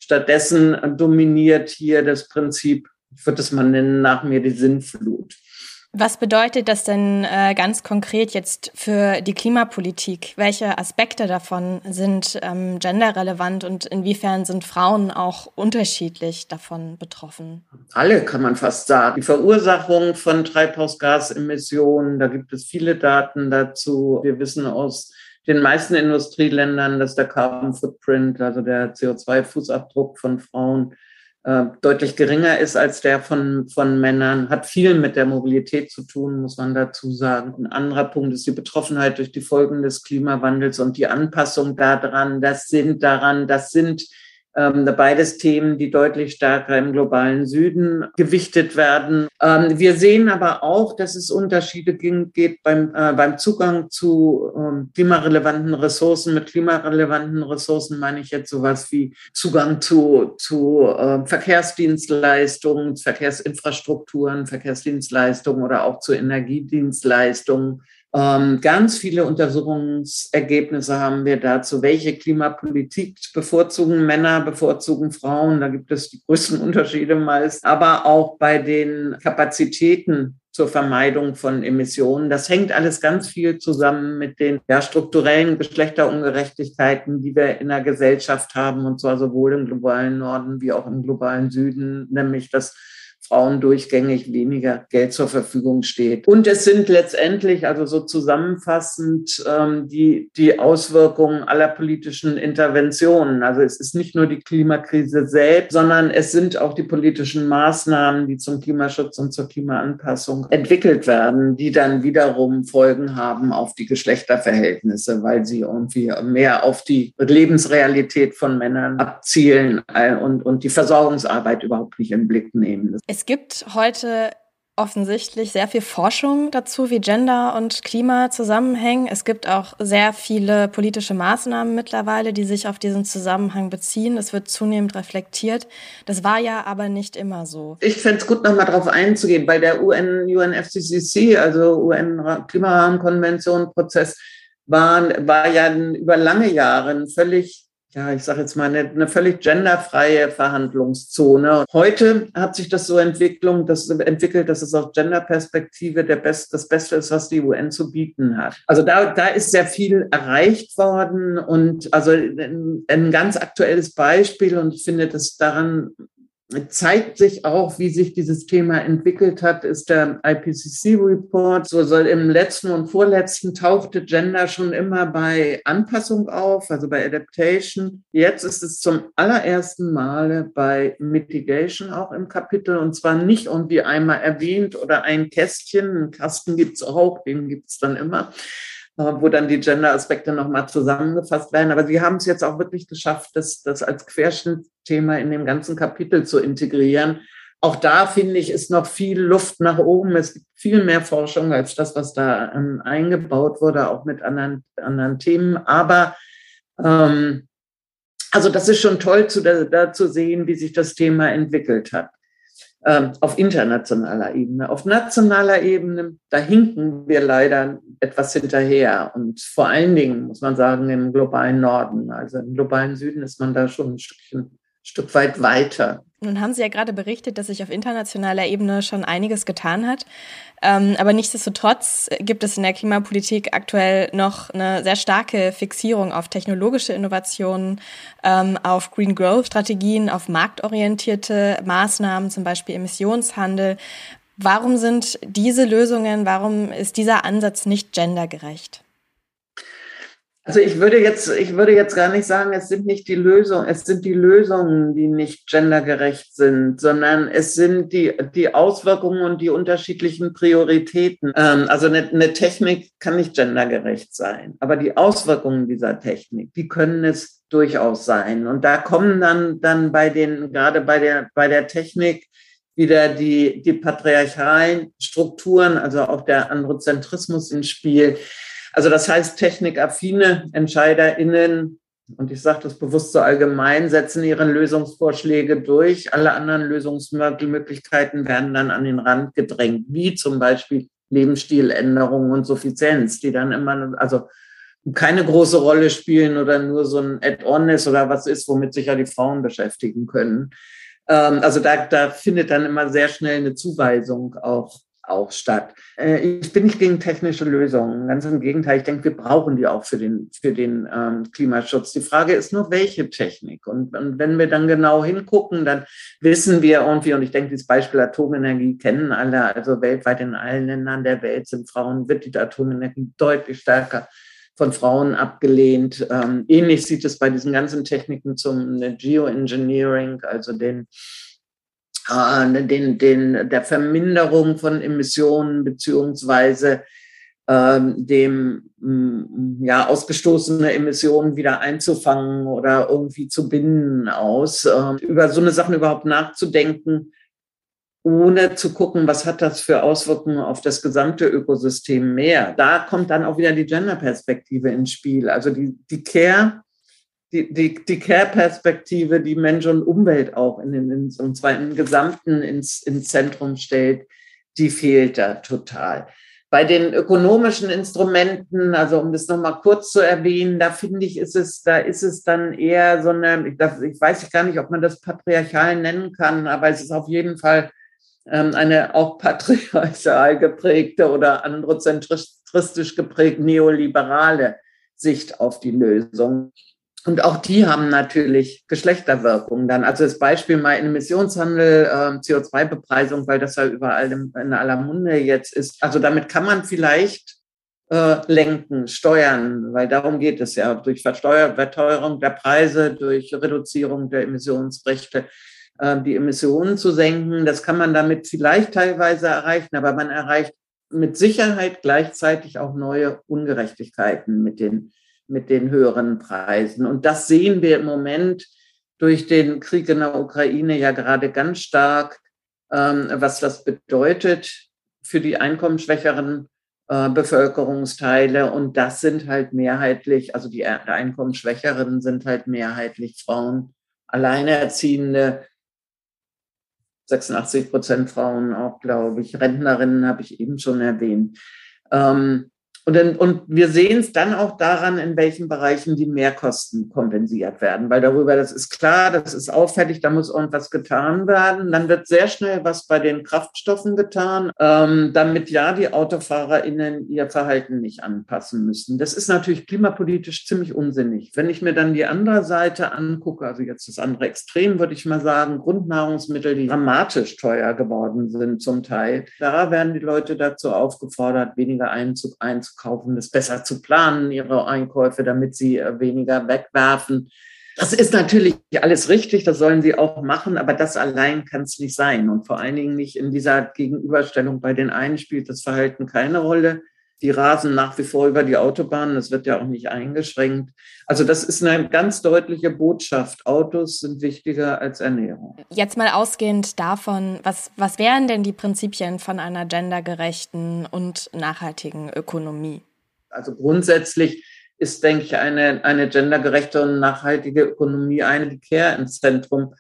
Stattdessen dominiert hier das Prinzip, ich würde es mal nennen, nach mir die Sinnflut. Was bedeutet das denn äh, ganz konkret jetzt für die Klimapolitik? Welche Aspekte davon sind ähm, genderrelevant und inwiefern sind Frauen auch unterschiedlich davon betroffen? Alle kann man fast sagen. Die Verursachung von Treibhausgasemissionen, da gibt es viele Daten dazu. Wir wissen aus den meisten Industrieländern, dass der Carbon Footprint, also der CO2-Fußabdruck von Frauen, äh, deutlich geringer ist als der von, von Männern, hat viel mit der Mobilität zu tun, muss man dazu sagen. Ein anderer Punkt ist die Betroffenheit durch die Folgen des Klimawandels und die Anpassung daran. Das sind daran, das sind ähm, beides Themen, die deutlich stärker im globalen Süden gewichtet werden. Ähm, wir sehen aber auch, dass es Unterschiede geht beim, äh, beim Zugang zu ähm, klimarelevanten Ressourcen. Mit klimarelevanten Ressourcen meine ich jetzt sowas wie Zugang zu, zu äh, Verkehrsdienstleistungen, Verkehrsinfrastrukturen, Verkehrsdienstleistungen oder auch zu Energiedienstleistungen. Ähm, ganz viele Untersuchungsergebnisse haben wir dazu, welche Klimapolitik bevorzugen Männer, bevorzugen Frauen. Da gibt es die größten Unterschiede meist. Aber auch bei den Kapazitäten zur Vermeidung von Emissionen. Das hängt alles ganz viel zusammen mit den ja, strukturellen Geschlechterungerechtigkeiten, die wir in der Gesellschaft haben, und zwar sowohl im globalen Norden wie auch im globalen Süden, nämlich dass Frauen durchgängig weniger Geld zur Verfügung steht. Und es sind letztendlich, also so zusammenfassend, ähm, die, die Auswirkungen aller politischen Interventionen. Also es ist nicht nur die Klimakrise selbst, sondern es sind auch die politischen Maßnahmen, die zum Klimaschutz und zur Klimaanpassung entwickelt werden, die dann wiederum Folgen haben auf die Geschlechterverhältnisse, weil sie irgendwie mehr auf die Lebensrealität von Männern abzielen äh, und, und die Versorgungsarbeit überhaupt nicht im Blick nehmen. Es gibt heute offensichtlich sehr viel Forschung dazu, wie Gender und Klima zusammenhängen. Es gibt auch sehr viele politische Maßnahmen mittlerweile, die sich auf diesen Zusammenhang beziehen. Es wird zunehmend reflektiert. Das war ja aber nicht immer so. Ich fände es gut, nochmal darauf einzugehen. Bei der UN, UNFCCC, also UN-Klimarahmenkonvention-Prozess, war, war ja über lange Jahre ein völlig ja, ich sage jetzt mal, eine, eine, völlig genderfreie Verhandlungszone. Heute hat sich das so Entwicklung, das entwickelt, dass es aus Genderperspektive der Best, das Beste ist, was die UN zu bieten hat. Also da, da ist sehr viel erreicht worden und also ein, ein ganz aktuelles Beispiel und ich finde, dass daran zeigt sich auch, wie sich dieses Thema entwickelt hat, ist der IPCC-Report. So soll im letzten und vorletzten tauchte Gender schon immer bei Anpassung auf, also bei Adaptation. Jetzt ist es zum allerersten Male bei Mitigation auch im Kapitel und zwar nicht irgendwie einmal erwähnt oder ein Kästchen, einen Kasten gibt's auch, den gibt's dann immer wo dann die Gender-Aspekte nochmal zusammengefasst werden. Aber sie haben es jetzt auch wirklich geschafft, das, das als Querschnittthema in dem ganzen Kapitel zu integrieren. Auch da finde ich, ist noch viel Luft nach oben. Es gibt viel mehr Forschung als das, was da ähm, eingebaut wurde, auch mit anderen, anderen Themen. Aber ähm, also das ist schon toll zu, da, zu sehen, wie sich das Thema entwickelt hat. Ähm, auf internationaler Ebene. Auf nationaler Ebene, da hinken wir leider etwas hinterher. Und vor allen Dingen, muss man sagen, im globalen Norden. Also im globalen Süden ist man da schon ein Stückchen Stück weit weiter. Nun haben Sie ja gerade berichtet, dass sich auf internationaler Ebene schon einiges getan hat. Ähm, aber nichtsdestotrotz gibt es in der Klimapolitik aktuell noch eine sehr starke Fixierung auf technologische Innovationen, ähm, auf Green Growth Strategien, auf marktorientierte Maßnahmen, zum Beispiel Emissionshandel. Warum sind diese Lösungen, warum ist dieser Ansatz nicht gendergerecht? Also ich würde jetzt, ich würde jetzt gar nicht sagen, es sind nicht die Lösungen, es sind die Lösungen, die nicht gendergerecht sind, sondern es sind die, die Auswirkungen und die unterschiedlichen Prioritäten. Ähm, also eine, eine Technik kann nicht gendergerecht sein, aber die Auswirkungen dieser Technik, die können es durchaus sein. Und da kommen dann, dann bei den, gerade bei der, bei der Technik, wieder die, die patriarchalen Strukturen, also auch der Androzentrismus ins Spiel also das heißt, technikaffine EntscheiderInnen, und ich sage das bewusst so allgemein, setzen ihre Lösungsvorschläge durch. Alle anderen Lösungsmöglichkeiten werden dann an den Rand gedrängt, wie zum Beispiel Lebensstiländerungen und Suffizienz, die dann immer, also keine große Rolle spielen oder nur so ein Add-on ist oder was ist, womit sich ja die Frauen beschäftigen können. Ähm, also da, da findet dann immer sehr schnell eine Zuweisung auch auch statt. Äh, ich bin nicht gegen technische Lösungen, ganz im Gegenteil. Ich denke, wir brauchen die auch für den, für den ähm, Klimaschutz. Die Frage ist nur, welche Technik. Und, und, wenn wir dann genau hingucken, dann wissen wir irgendwie, und ich denke, dieses Beispiel Atomenergie kennen alle, also weltweit in allen Ländern der Welt sind Frauen, wird die Atomenergie deutlich stärker von Frauen abgelehnt. Ähm, ähnlich sieht es bei diesen ganzen Techniken zum Geoengineering, also den äh, den, den, der Verminderung von Emissionen beziehungsweise ähm, dem mm, ja, ausgestoßene Emissionen wieder einzufangen oder irgendwie zu binden aus. Ähm, über so eine Sachen überhaupt nachzudenken, ohne zu gucken, was hat das für Auswirkungen auf das gesamte Ökosystem mehr. Da kommt dann auch wieder die Gender-Perspektive ins Spiel. Also die, die Care die, die, die Care-Perspektive, die Mensch und Umwelt auch in den, in, und zwar im Gesamten ins, ins Zentrum stellt, die fehlt da total. Bei den ökonomischen Instrumenten, also um das nochmal kurz zu erwähnen, da finde ich, ist es, da ist es dann eher so eine, ich, ich weiß gar nicht, ob man das patriarchal nennen kann, aber es ist auf jeden Fall ähm, eine auch patriarchal geprägte oder androzentristisch geprägt neoliberale Sicht auf die Lösung. Und auch die haben natürlich Geschlechterwirkungen dann. Also das Beispiel mal in Emissionshandel, äh, CO2-Bepreisung, weil das ja überall in, in aller Munde jetzt ist. Also damit kann man vielleicht äh, lenken, steuern, weil darum geht es ja, durch Verteuerung der Preise, durch Reduzierung der Emissionsrechte, äh, die Emissionen zu senken. Das kann man damit vielleicht teilweise erreichen, aber man erreicht mit Sicherheit gleichzeitig auch neue Ungerechtigkeiten mit den mit den höheren Preisen. Und das sehen wir im Moment durch den Krieg in der Ukraine ja gerade ganz stark, ähm, was das bedeutet für die einkommensschwächeren äh, Bevölkerungsteile. Und das sind halt mehrheitlich, also die einkommensschwächeren sind halt mehrheitlich Frauen, Alleinerziehende, 86 Prozent Frauen auch, glaube ich. Rentnerinnen habe ich eben schon erwähnt. Ähm, und, dann, und wir sehen es dann auch daran, in welchen Bereichen die Mehrkosten kompensiert werden, weil darüber, das ist klar, das ist auffällig, da muss irgendwas getan werden. Dann wird sehr schnell was bei den Kraftstoffen getan, ähm, damit ja die AutofahrerInnen ihr Verhalten nicht anpassen müssen. Das ist natürlich klimapolitisch ziemlich unsinnig. Wenn ich mir dann die andere Seite angucke, also jetzt das andere Extrem, würde ich mal sagen, Grundnahrungsmittel, die dramatisch teuer geworden sind zum Teil, da werden die Leute dazu aufgefordert, weniger einzug einzukaufen kaufen, es besser zu planen, ihre Einkäufe, damit sie äh, weniger wegwerfen. Das ist natürlich alles richtig, das sollen sie auch machen, aber das allein kann es nicht sein. Und vor allen Dingen nicht in dieser Gegenüberstellung. Bei den einen spielt das Verhalten keine Rolle. Die rasen nach wie vor über die Autobahnen, das wird ja auch nicht eingeschränkt. Also das ist eine ganz deutliche Botschaft. Autos sind wichtiger als Ernährung. Jetzt mal ausgehend davon, was, was wären denn die Prinzipien von einer gendergerechten und nachhaltigen Ökonomie? Also grundsätzlich ist, denke ich, eine, eine gendergerechte und nachhaltige Ökonomie eine, die Care ins Zentrum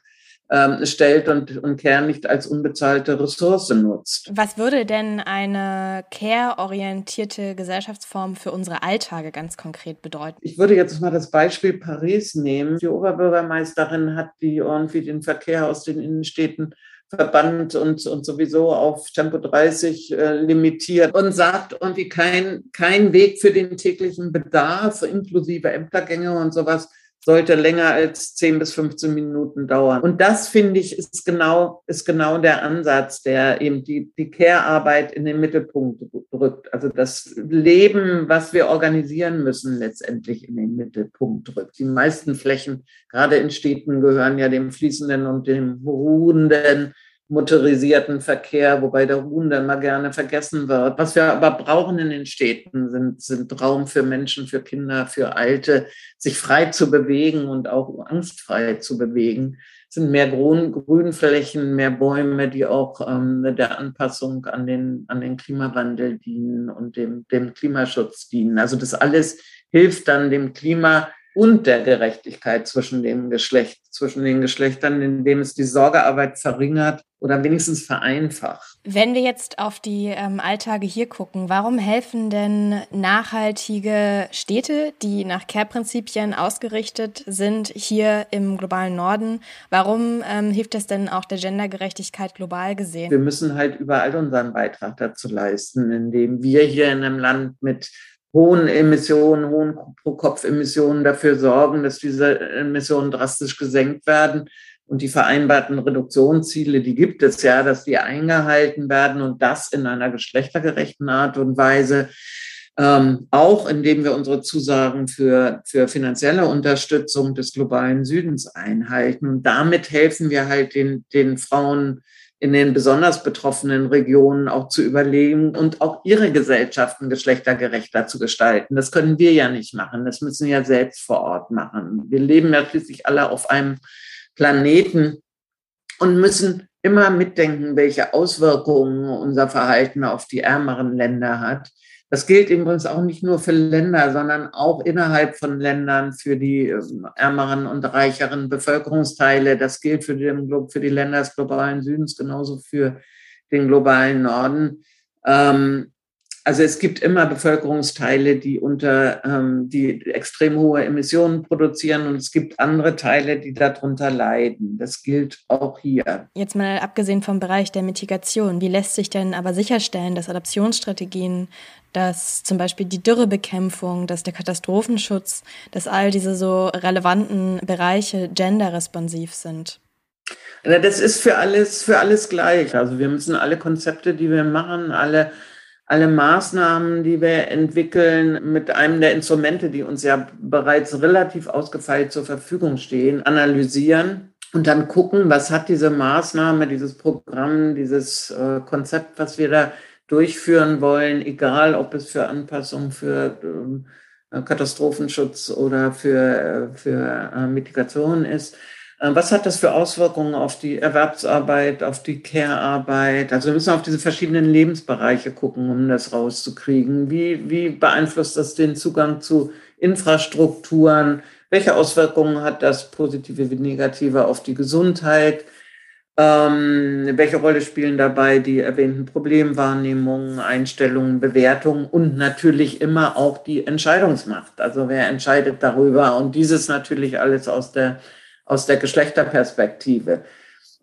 ähm, stellt und, und Care nicht als unbezahlte Ressource nutzt. Was würde denn eine care-orientierte Gesellschaftsform für unsere Alltage ganz konkret bedeuten? Ich würde jetzt mal das Beispiel Paris nehmen. Die Oberbürgermeisterin hat die irgendwie den Verkehr aus den Innenstädten verbannt und, und sowieso auf Tempo 30 äh, limitiert und sagt irgendwie kein, kein Weg für den täglichen Bedarf, inklusive Ämtergänge und sowas, sollte länger als 10 bis 15 Minuten dauern. Und das, finde ich, ist genau, ist genau der Ansatz, der eben die, die Care-Arbeit in den Mittelpunkt rückt. Also das Leben, was wir organisieren müssen, letztendlich in den Mittelpunkt rückt. Die meisten Flächen, gerade in Städten, gehören ja dem fließenden und dem ruhenden motorisierten Verkehr, wobei der Ruhen dann mal gerne vergessen wird. Was wir aber brauchen in den Städten, sind, sind Raum für Menschen, für Kinder, für Alte, sich frei zu bewegen und auch angstfrei zu bewegen. Es sind mehr Grün, Grünflächen, mehr Bäume, die auch ähm, der Anpassung an den, an den Klimawandel dienen und dem, dem Klimaschutz dienen. Also das alles hilft dann dem Klima und der Gerechtigkeit zwischen dem Geschlecht, zwischen den Geschlechtern, indem es die Sorgearbeit verringert oder wenigstens vereinfacht. Wenn wir jetzt auf die ähm, Alltage hier gucken, warum helfen denn nachhaltige Städte, die nach Care-Prinzipien ausgerichtet sind, hier im globalen Norden? Warum ähm, hilft es denn auch der Gendergerechtigkeit global gesehen? Wir müssen halt überall unseren Beitrag dazu leisten, indem wir hier in einem Land mit hohen Emissionen, hohen Pro-Kopf-Emissionen dafür sorgen, dass diese Emissionen drastisch gesenkt werden. Und die vereinbarten Reduktionsziele, die gibt es ja, dass die eingehalten werden und das in einer geschlechtergerechten Art und Weise. Ähm, auch indem wir unsere Zusagen für, für finanzielle Unterstützung des globalen Südens einhalten. Und damit helfen wir halt den, den Frauen in den besonders betroffenen Regionen auch zu überlegen und auch ihre Gesellschaften geschlechtergerechter zu gestalten. Das können wir ja nicht machen. Das müssen wir ja selbst vor Ort machen. Wir leben ja schließlich alle auf einem Planeten und müssen immer mitdenken, welche Auswirkungen unser Verhalten auf die ärmeren Länder hat. Das gilt übrigens auch nicht nur für Länder, sondern auch innerhalb von Ländern für die ähm, ärmeren und reicheren Bevölkerungsteile. Das gilt für, den, für die Länder des globalen Südens genauso für den globalen Norden. Ähm, Also es gibt immer Bevölkerungsteile, die unter ähm, die extrem hohe Emissionen produzieren und es gibt andere Teile, die darunter leiden. Das gilt auch hier. Jetzt mal abgesehen vom Bereich der Mitigation, wie lässt sich denn aber sicherstellen, dass Adaptionsstrategien, dass zum Beispiel die Dürrebekämpfung, dass der Katastrophenschutz, dass all diese so relevanten Bereiche genderresponsiv sind? Das ist für alles, für alles gleich. Also wir müssen alle Konzepte, die wir machen, alle alle Maßnahmen, die wir entwickeln, mit einem der Instrumente, die uns ja bereits relativ ausgefeilt zur Verfügung stehen, analysieren und dann gucken, was hat diese Maßnahme, dieses Programm, dieses äh, Konzept, was wir da durchführen wollen, egal ob es für Anpassung, für äh, Katastrophenschutz oder für, äh, für äh, Mitigation ist was hat das für Auswirkungen auf die Erwerbsarbeit, auf die Care-Arbeit? Also wir müssen auf diese verschiedenen Lebensbereiche gucken, um das rauszukriegen. Wie, wie beeinflusst das den Zugang zu Infrastrukturen? Welche Auswirkungen hat das positive wie negative auf die Gesundheit? Ähm, welche Rolle spielen dabei die erwähnten Problemwahrnehmungen, Einstellungen, Bewertungen und natürlich immer auch die Entscheidungsmacht? Also wer entscheidet darüber? Und dieses natürlich alles aus der aus der Geschlechterperspektive.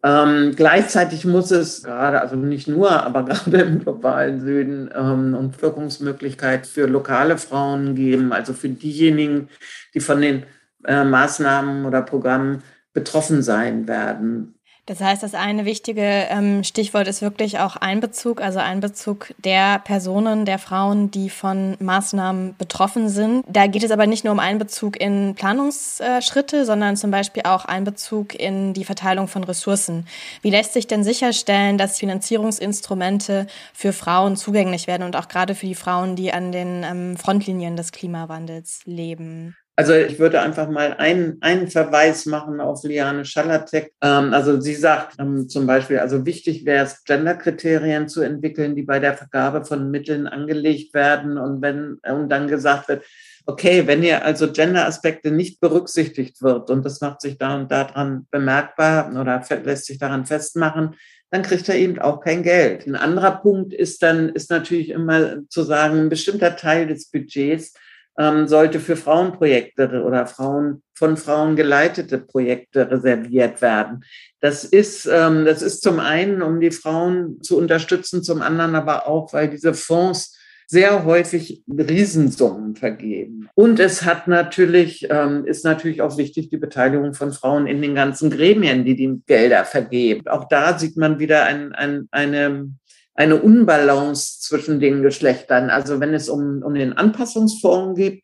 Ähm, gleichzeitig muss es gerade, also nicht nur, aber gerade im globalen Süden ähm, und Wirkungsmöglichkeit für lokale Frauen geben, also für diejenigen, die von den äh, Maßnahmen oder Programmen betroffen sein werden. Das heißt, das eine wichtige ähm, Stichwort ist wirklich auch Einbezug, also Einbezug der Personen, der Frauen, die von Maßnahmen betroffen sind. Da geht es aber nicht nur um Einbezug in Planungsschritte, sondern zum Beispiel auch Einbezug in die Verteilung von Ressourcen. Wie lässt sich denn sicherstellen, dass Finanzierungsinstrumente für Frauen zugänglich werden und auch gerade für die Frauen, die an den ähm, Frontlinien des Klimawandels leben? Also ich würde einfach mal einen, einen Verweis machen auf Liane Schalatek. Ähm, also sie sagt ähm, zum Beispiel, also wichtig wäre es, Genderkriterien zu entwickeln, die bei der Vergabe von Mitteln angelegt werden und wenn und dann gesagt wird, okay, wenn hier also Gender-Aspekte nicht berücksichtigt wird und das macht sich da und daran bemerkbar oder lässt sich daran festmachen, dann kriegt er eben auch kein Geld. Ein anderer Punkt ist dann, ist natürlich immer zu sagen, ein bestimmter Teil des Budgets ähm, sollte für Frauenprojekte oder Frauen von Frauen geleitete Projekte reserviert werden. Das ist, ähm, das ist zum einen, um die Frauen zu unterstützen, zum anderen aber auch, weil diese Fonds sehr häufig Riesensummen vergeben. Und es hat natürlich, ähm, ist natürlich auch wichtig die Beteiligung von Frauen in den ganzen Gremien, die die Gelder vergeben. Auch da sieht man wieder ein, ein, eine eine Unbalance zwischen den Geschlechtern. Also wenn es um, um den Anpassungsfonds geht,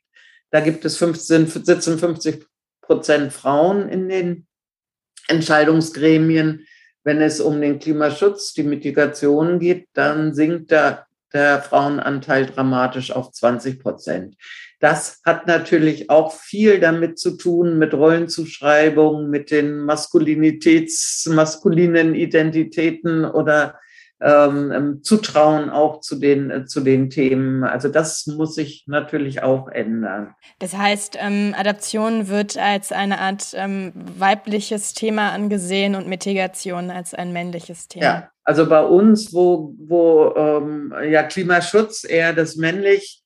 da gibt es 15, sitzen 50 Prozent Frauen in den Entscheidungsgremien. Wenn es um den Klimaschutz, die Mitigation geht, dann sinkt der, der Frauenanteil dramatisch auf 20 Prozent. Das hat natürlich auch viel damit zu tun, mit Rollenzuschreibungen, mit den Maskulinitäts, maskulinen Identitäten oder ähm, ähm, Zutrauen auch zu den, äh, zu den Themen. Also das muss sich natürlich auch ändern. Das heißt, ähm, Adaption wird als eine Art ähm, weibliches Thema angesehen und Mitigation als ein männliches Thema. Ja, also bei uns, wo, wo ähm, ja Klimaschutz eher das männlich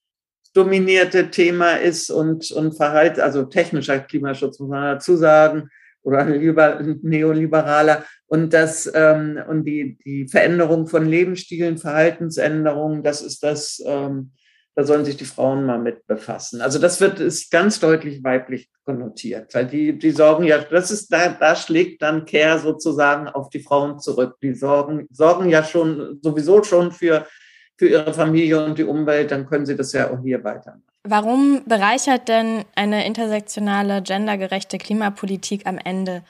dominierte Thema ist und, und Verhalt, also technischer Klimaschutz muss man dazu sagen, oder neoliberaler und das ähm, und die die Veränderung von Lebensstilen, Verhaltensänderungen, das ist das, ähm, da sollen sich die Frauen mal mit befassen. Also das wird ist ganz deutlich weiblich konnotiert, weil die die sorgen ja, das ist da da schlägt dann Care sozusagen auf die Frauen zurück. Die sorgen sorgen ja schon sowieso schon für für ihre Familie und die Umwelt, dann können sie das ja auch hier weitermachen. Warum bereichert denn eine intersektionale, gendergerechte Klimapolitik am Ende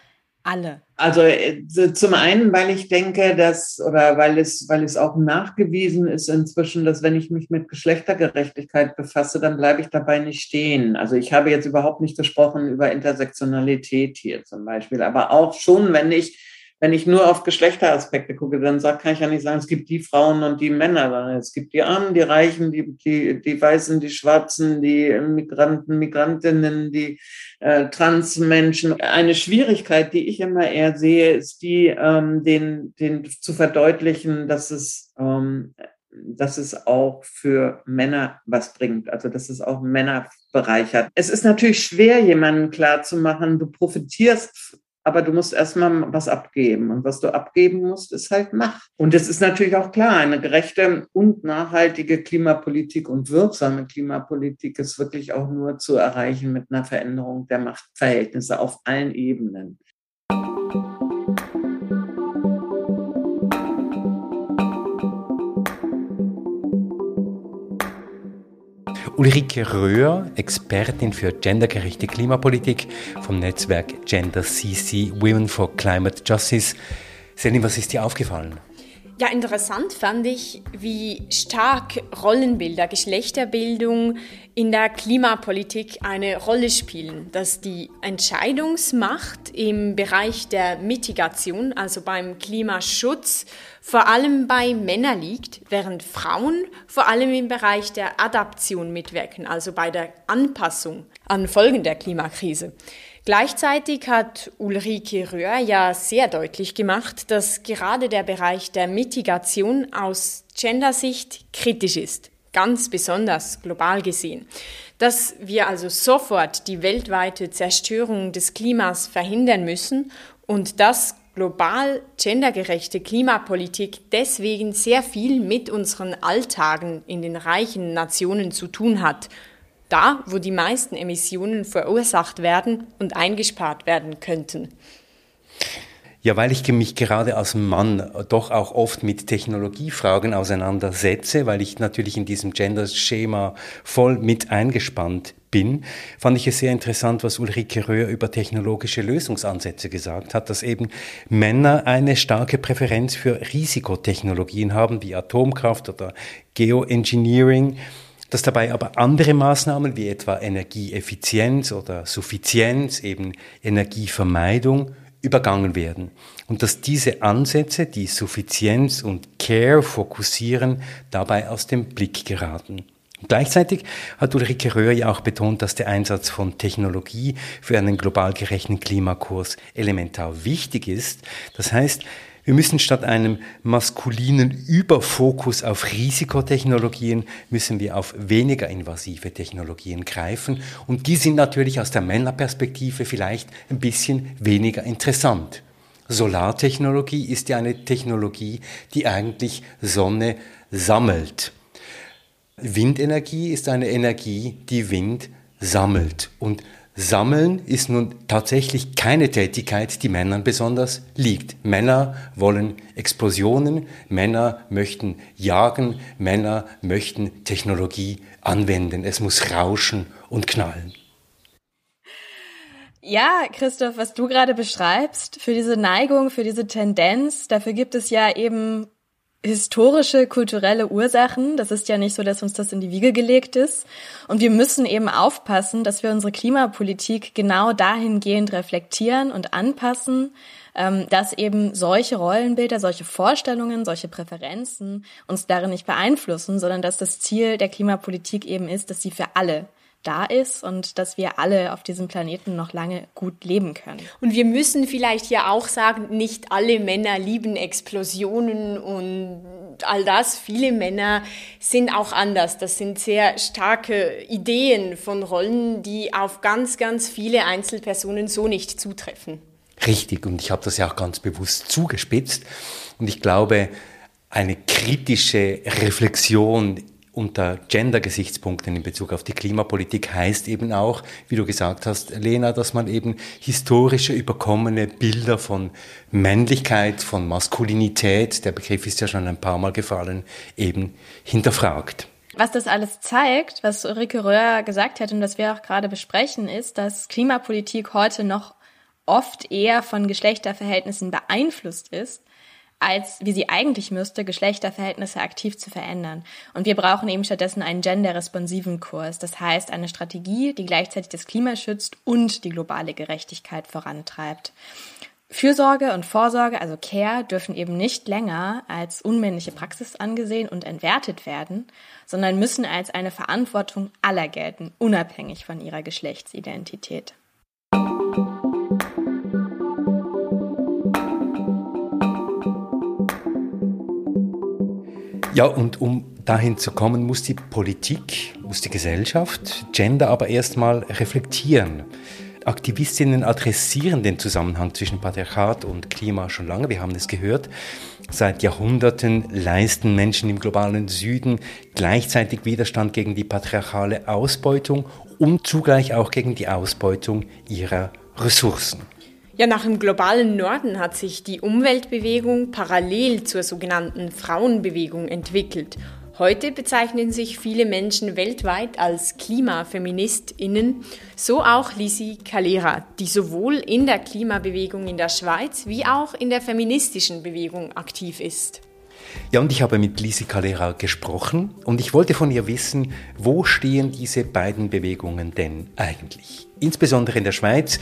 alle? Also äh, zum einen, weil ich denke, dass oder weil es, weil es auch nachgewiesen ist inzwischen, dass wenn ich mich mit Geschlechtergerechtigkeit befasse, dann bleibe ich dabei nicht stehen. Also ich habe jetzt überhaupt nicht gesprochen über Intersektionalität hier zum Beispiel, aber auch schon, wenn ich wenn ich nur auf Geschlechteraspekte gucke, dann kann ich ja nicht sagen, es gibt die Frauen und die Männer, sondern es gibt die Armen, die Reichen, die, die, die Weißen, die Schwarzen, die Migranten, Migrantinnen, die äh, Transmenschen. Eine Schwierigkeit, die ich immer eher sehe, ist die, ähm, den, den zu verdeutlichen, dass es ähm, dass es auch für Männer was bringt, also dass es auch Männer bereichert. Es ist natürlich schwer, jemandem klarzumachen, du profitierst aber du musst erstmal was abgeben. Und was du abgeben musst, ist halt Macht. Und es ist natürlich auch klar, eine gerechte und nachhaltige Klimapolitik und wirksame Klimapolitik ist wirklich auch nur zu erreichen mit einer Veränderung der Machtverhältnisse auf allen Ebenen. Ulrike Röhr, Expertin für gendergerechte Klimapolitik vom Netzwerk Gender CC Women for Climate Justice. Selin, was ist dir aufgefallen? Ja, interessant fand ich, wie stark Rollenbilder, Geschlechterbildung in der Klimapolitik eine Rolle spielen, dass die Entscheidungsmacht im Bereich der Mitigation, also beim Klimaschutz, vor allem bei Männern liegt, während Frauen vor allem im Bereich der Adaption mitwirken, also bei der Anpassung an Folgen der Klimakrise. Gleichzeitig hat Ulrike Röhr ja sehr deutlich gemacht, dass gerade der Bereich der Mitigation aus Gendersicht kritisch ist, ganz besonders global gesehen. Dass wir also sofort die weltweite Zerstörung des Klimas verhindern müssen und dass global gendergerechte Klimapolitik deswegen sehr viel mit unseren Alltagen in den reichen Nationen zu tun hat da wo die meisten Emissionen verursacht werden und eingespart werden könnten. Ja, weil ich mich gerade als Mann doch auch oft mit Technologiefragen auseinandersetze, weil ich natürlich in diesem Gender-Schema voll mit eingespannt bin, fand ich es sehr interessant, was Ulrike Röhr über technologische Lösungsansätze gesagt hat, dass eben Männer eine starke Präferenz für Risikotechnologien haben, wie Atomkraft oder Geoengineering dass dabei aber andere Maßnahmen wie etwa Energieeffizienz oder Suffizienz, eben Energievermeidung, übergangen werden und dass diese Ansätze, die Suffizienz und Care fokussieren, dabei aus dem Blick geraten. Gleichzeitig hat Ulrike Röhr ja auch betont, dass der Einsatz von Technologie für einen global gerechten Klimakurs elementar wichtig ist. Das heißt, wir müssen statt einem maskulinen Überfokus auf Risikotechnologien, müssen wir auf weniger invasive Technologien greifen. Und die sind natürlich aus der Männerperspektive vielleicht ein bisschen weniger interessant. Solartechnologie ist ja eine Technologie, die eigentlich Sonne sammelt. Windenergie ist eine Energie, die Wind sammelt. Und Sammeln ist nun tatsächlich keine Tätigkeit, die Männern besonders liegt. Männer wollen Explosionen, Männer möchten jagen, Männer möchten Technologie anwenden. Es muss rauschen und knallen. Ja, Christoph, was du gerade beschreibst, für diese Neigung, für diese Tendenz, dafür gibt es ja eben historische, kulturelle Ursachen. Das ist ja nicht so, dass uns das in die Wiege gelegt ist. Und wir müssen eben aufpassen, dass wir unsere Klimapolitik genau dahingehend reflektieren und anpassen, ähm, dass eben solche Rollenbilder, solche Vorstellungen, solche Präferenzen uns darin nicht beeinflussen, sondern dass das Ziel der Klimapolitik eben ist, dass sie für alle da ist und dass wir alle auf diesem Planeten noch lange gut leben können. Und wir müssen vielleicht ja auch sagen, nicht alle Männer lieben Explosionen und all das. Viele Männer sind auch anders. Das sind sehr starke Ideen von Rollen, die auf ganz, ganz viele Einzelpersonen so nicht zutreffen. Richtig, und ich habe das ja auch ganz bewusst zugespitzt. Und ich glaube, eine kritische Reflexion unter Gender-Gesichtspunkten in Bezug auf die Klimapolitik heißt eben auch, wie du gesagt hast, Lena, dass man eben historische überkommene Bilder von Männlichkeit, von Maskulinität, der Begriff ist ja schon ein paar Mal gefallen, eben hinterfragt. Was das alles zeigt, was Ulrike Röhr gesagt hat und das wir auch gerade besprechen, ist, dass Klimapolitik heute noch oft eher von Geschlechterverhältnissen beeinflusst ist als wie sie eigentlich müsste, Geschlechterverhältnisse aktiv zu verändern. Und wir brauchen eben stattdessen einen genderresponsiven Kurs. Das heißt, eine Strategie, die gleichzeitig das Klima schützt und die globale Gerechtigkeit vorantreibt. Fürsorge und Vorsorge, also Care, dürfen eben nicht länger als unmännliche Praxis angesehen und entwertet werden, sondern müssen als eine Verantwortung aller gelten, unabhängig von ihrer Geschlechtsidentität. Ja, und um dahin zu kommen, muss die Politik, muss die Gesellschaft Gender aber erstmal reflektieren. Aktivistinnen adressieren den Zusammenhang zwischen Patriarchat und Klima schon lange, wir haben es gehört. Seit Jahrhunderten leisten Menschen im globalen Süden gleichzeitig Widerstand gegen die patriarchale Ausbeutung und zugleich auch gegen die Ausbeutung ihrer Ressourcen. Ja, nach dem globalen Norden hat sich die Umweltbewegung parallel zur sogenannten Frauenbewegung entwickelt. Heute bezeichnen sich viele Menschen weltweit als KlimafeministInnen, so auch Lisi Calera, die sowohl in der Klimabewegung in der Schweiz wie auch in der feministischen Bewegung aktiv ist. Ja, und ich habe mit Lisi Calera gesprochen und ich wollte von ihr wissen, wo stehen diese beiden Bewegungen denn eigentlich? Insbesondere in der Schweiz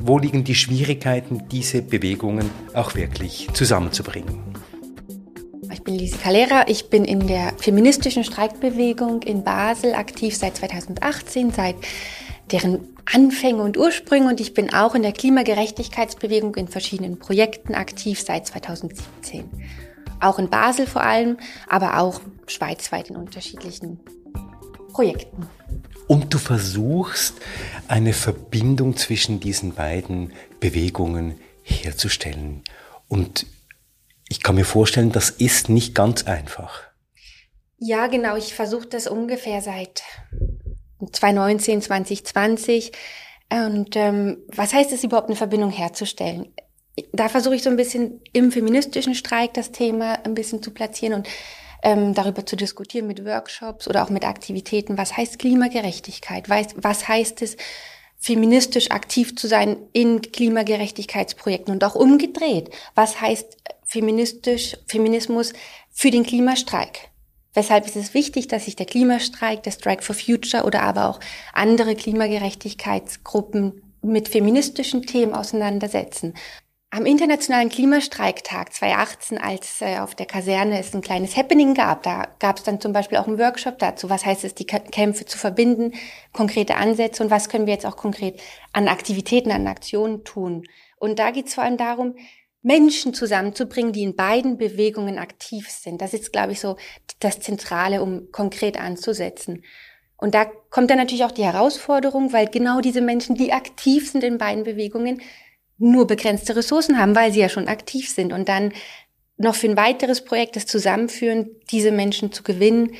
wo liegen die Schwierigkeiten, diese Bewegungen auch wirklich zusammenzubringen? Ich bin Lise Calera, ich bin in der feministischen Streikbewegung in Basel aktiv seit 2018, seit deren Anfänge und Ursprünge und ich bin auch in der Klimagerechtigkeitsbewegung in verschiedenen Projekten aktiv seit 2017. Auch in Basel vor allem, aber auch schweizweit in unterschiedlichen Projekten. Und du versuchst eine Verbindung zwischen diesen beiden Bewegungen herzustellen. Und ich kann mir vorstellen, das ist nicht ganz einfach. Ja, genau. Ich versuche das ungefähr seit 2019, 2020. Und ähm, was heißt es überhaupt, eine Verbindung herzustellen? Da versuche ich so ein bisschen im feministischen Streik das Thema ein bisschen zu platzieren und ähm, darüber zu diskutieren mit Workshops oder auch mit Aktivitäten. Was heißt Klimagerechtigkeit? Was, was heißt es, feministisch aktiv zu sein in Klimagerechtigkeitsprojekten und auch umgedreht? Was heißt feministisch, Feminismus für den Klimastreik? Weshalb ist es wichtig, dass sich der Klimastreik, der Strike for Future oder aber auch andere Klimagerechtigkeitsgruppen mit feministischen Themen auseinandersetzen. Am Internationalen Klimastreiktag 2018, als äh, auf der Kaserne es ein kleines Happening gab, da gab es dann zum Beispiel auch einen Workshop dazu, was heißt es, die Kämpfe zu verbinden, konkrete Ansätze und was können wir jetzt auch konkret an Aktivitäten, an Aktionen tun. Und da geht es vor allem darum, Menschen zusammenzubringen, die in beiden Bewegungen aktiv sind. Das ist, glaube ich, so das Zentrale, um konkret anzusetzen. Und da kommt dann natürlich auch die Herausforderung, weil genau diese Menschen, die aktiv sind in beiden Bewegungen, nur begrenzte Ressourcen haben, weil sie ja schon aktiv sind. Und dann noch für ein weiteres Projekt das Zusammenführen, diese Menschen zu gewinnen,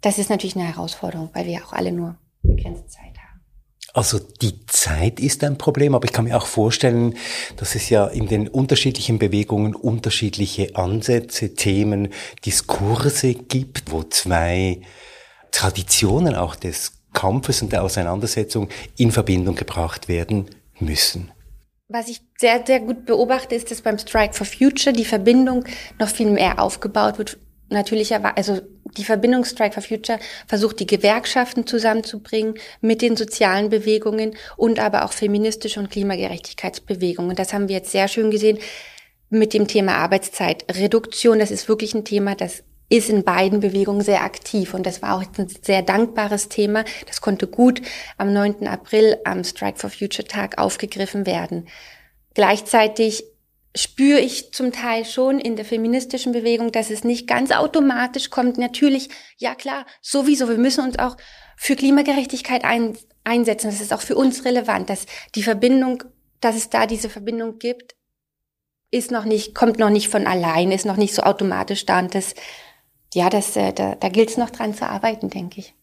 das ist natürlich eine Herausforderung, weil wir auch alle nur begrenzte Zeit haben. Also die Zeit ist ein Problem, aber ich kann mir auch vorstellen, dass es ja in den unterschiedlichen Bewegungen unterschiedliche Ansätze, Themen, Diskurse gibt, wo zwei Traditionen auch des Kampfes und der Auseinandersetzung in Verbindung gebracht werden müssen. Was ich sehr, sehr gut beobachte, ist, dass beim Strike for Future die Verbindung noch viel mehr aufgebaut wird. Natürlicherweise, also die Verbindung Strike for Future versucht, die Gewerkschaften zusammenzubringen mit den sozialen Bewegungen und aber auch feministische und Klimagerechtigkeitsbewegungen. Das haben wir jetzt sehr schön gesehen mit dem Thema Arbeitszeitreduktion. Das ist wirklich ein Thema, das ist in beiden Bewegungen sehr aktiv und das war auch ein sehr dankbares Thema. Das konnte gut am 9. April am Strike for Future Tag aufgegriffen werden. Gleichzeitig spüre ich zum Teil schon in der feministischen Bewegung, dass es nicht ganz automatisch kommt. Natürlich, ja klar, sowieso, wir müssen uns auch für Klimagerechtigkeit ein, einsetzen. Das ist auch für uns relevant, dass die Verbindung, dass es da diese Verbindung gibt, ist noch nicht, kommt noch nicht von allein, ist noch nicht so automatisch da und das ja, das, äh, da, da gilt es noch dran zu arbeiten, denke ich.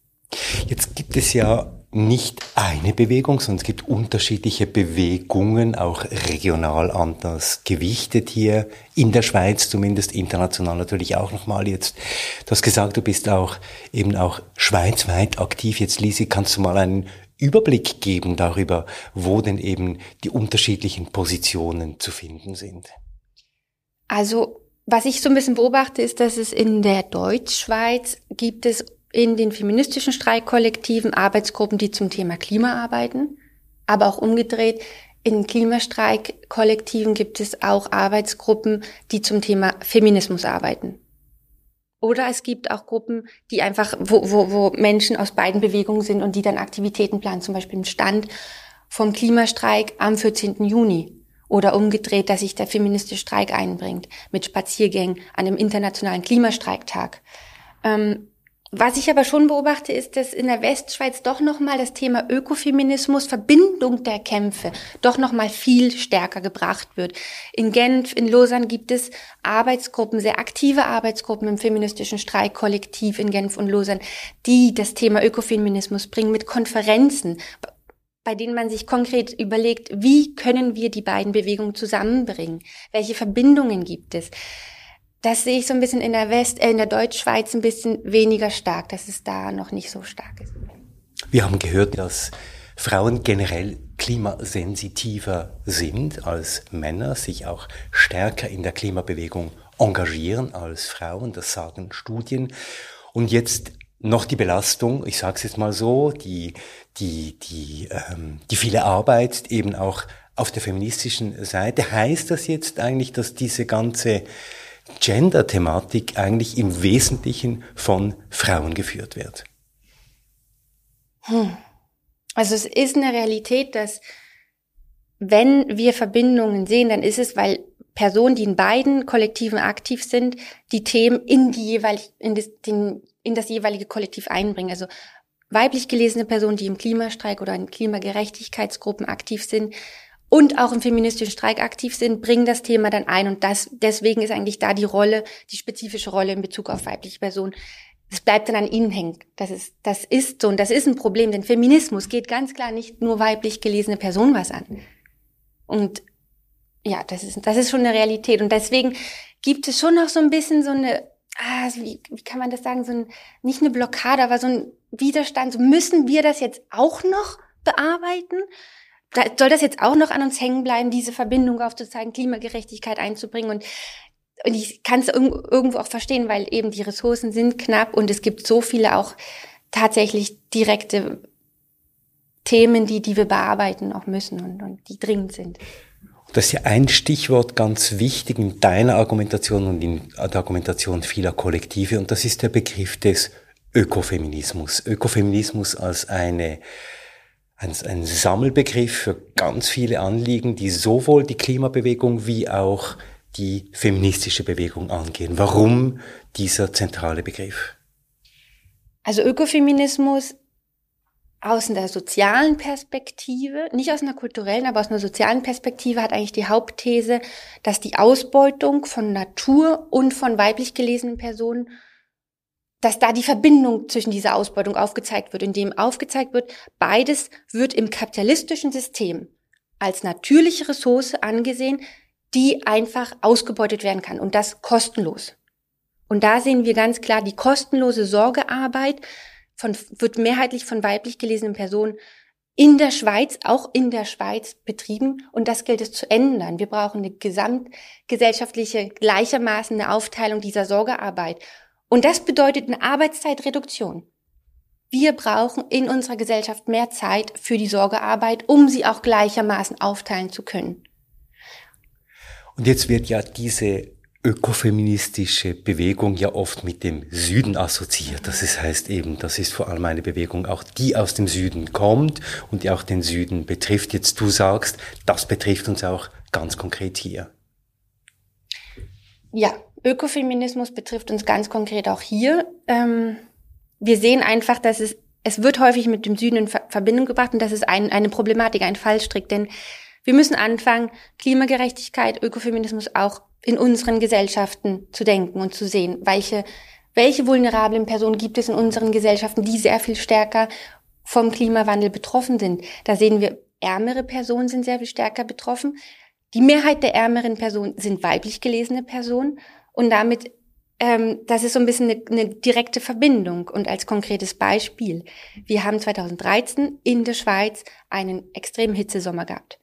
Jetzt gibt es ja nicht eine Bewegung, sondern es gibt unterschiedliche Bewegungen, auch regional anders gewichtet hier in der Schweiz, zumindest international natürlich auch nochmal jetzt. Du hast gesagt, du bist auch eben auch schweizweit aktiv. Jetzt, Lisi, kannst du mal einen Überblick geben darüber, wo denn eben die unterschiedlichen Positionen zu finden sind? Also was ich so ein bisschen beobachte, ist, dass es in der Deutschschweiz gibt es in den feministischen Streikkollektiven Arbeitsgruppen, die zum Thema Klima arbeiten, aber auch umgedreht. In Klimastreikkollektiven gibt es auch Arbeitsgruppen, die zum Thema Feminismus arbeiten. Oder es gibt auch Gruppen, die einfach, wo, wo, wo Menschen aus beiden Bewegungen sind und die dann Aktivitäten planen, zum Beispiel im Stand vom Klimastreik am 14. Juni Oder umgedreht, dass sich der feministische Streik einbringt mit Spaziergängen an dem internationalen Klimastreiktag. Ähm, was ich aber schon beobachte, ist, dass in der Westschweiz doch nochmal das Thema Ökofeminismus, Verbindung der Kämpfe, doch nochmal viel stärker gebracht wird. In Genf, in Lausanne gibt es Arbeitsgruppen, sehr aktive Arbeitsgruppen im feministischen Streikkollektiv in Genf und Lausanne, die das Thema Ökofeminismus bringen mit Konferenzen, bei denen man sich konkret überlegt, wie können wir die beiden Bewegungen zusammenbringen? Welche Verbindungen gibt es? Das sehe ich so ein bisschen in der West, äh, in der Deutschschweiz ein bisschen weniger stark, dass es da noch nicht so stark ist. Wir haben gehört, dass Frauen generell klimasensitiver sind als Männer, sich auch stärker in der Klimabewegung engagieren als Frauen, das sagen Studien. Und jetzt noch die Belastung, ich sage es jetzt mal so, die, die, die, ähm, die viele Arbeit eben auch auf der feministischen Seite. Heißt das jetzt eigentlich, dass diese ganze Gender-Thematik eigentlich im Wesentlichen von Frauen geführt wird? Hm. Also es ist eine Realität, dass wenn wir Verbindungen sehen, dann ist es, weil Personen, die in beiden Kollektiven aktiv sind, die Themen in die jeweilig, in den, in das jeweilige Kollektiv einbringen. Also weiblich gelesene Personen, die im Klimastreik oder in Klimagerechtigkeitsgruppen aktiv sind, und auch im feministischen Streik aktiv sind, bringen das Thema dann ein. Und das, deswegen ist eigentlich da die Rolle, die spezifische Rolle in Bezug auf weibliche Personen. Es bleibt dann an ihnen hängen. Das ist, das ist so und das ist ein Problem, denn Feminismus geht ganz klar nicht nur weiblich gelesene Personen was an. Und ja, das ist, das ist schon eine Realität. Und deswegen gibt es schon noch so ein bisschen so eine, ah, wie, wie kann man das sagen, so ein, nicht eine Blockade, aber so ein Widerstand. So müssen wir das jetzt auch noch bearbeiten? soll das jetzt auch noch an uns hängen bleiben, diese Verbindung aufzuzeigen, Klimagerechtigkeit einzubringen und und ich kann es irgendwo auch verstehen, weil eben die Ressourcen sind knapp und es gibt so viele auch tatsächlich direkte Themen, die, die wir bearbeiten auch müssen und, und die dringend sind. Das ist ja ein Stichwort ganz wichtig in deiner Argumentation und in der Argumentation vieler Kollektive und das ist der Begriff des Ökofeminismus. Ökofeminismus als eine ein, ein Sammelbegriff für ganz viele Anliegen, die sowohl die Klimabewegung wie auch die feministische Bewegung angehen. Warum dieser zentrale Begriff? Also Ökofeminismus aus einer sozialen Perspektive, nicht aus einer kulturellen, aber aus einer sozialen Perspektive hat eigentlich die Hauptthese, dass die Ausbeutung von Natur und von weiblich gelesenen Personen dass da die Verbindung zwischen dieser Ausbeutung aufgezeigt wird, indem aufgezeigt wird, beides wird im kapitalistischen System als natürliche Ressource angesehen, die einfach ausgebeutet werden kann und das kostenlos. Und da sehen wir ganz klar, die kostenlose Sorgearbeit von, wird mehrheitlich von weiblich gelesenen Personen in der Schweiz, auch in der Schweiz betrieben und das gilt es zu ändern. Wir brauchen eine gesamtgesellschaftliche, gleichermaßen eine Aufteilung dieser Sorgearbeit und das bedeutet eine Arbeitszeitreduktion. Wir brauchen in unserer Gesellschaft mehr Zeit für die Sorgearbeit, um sie auch gleichermaßen aufteilen zu können. Und jetzt wird ja diese ökofeministische Bewegung ja oft mit dem Süden assoziiert. Das heißt eben, das ist vor allem eine Bewegung auch, die aus dem Süden kommt und die auch den Süden betrifft. Jetzt du sagst, das betrifft uns auch ganz konkret hier. Ja, Ökofeminismus betrifft uns ganz konkret auch hier. Ähm, wir sehen einfach, dass es, es wird häufig mit dem Süden in Verbindung gebracht und das ist ein, eine Problematik, ein Fallstrick, denn wir müssen anfangen, Klimagerechtigkeit, Ökofeminismus auch in unseren Gesellschaften zu denken und zu sehen, welche, welche vulnerablen Personen gibt es in unseren Gesellschaften, die sehr viel stärker vom Klimawandel betroffen sind. Da sehen wir, ärmere Personen sind sehr viel stärker betroffen. Die Mehrheit der ärmeren Personen sind weiblich gelesene Personen und damit, ähm, das ist so ein bisschen eine, eine direkte Verbindung. Und als konkretes Beispiel, wir haben 2013 in der Schweiz einen extremen Hitzesommer gehabt.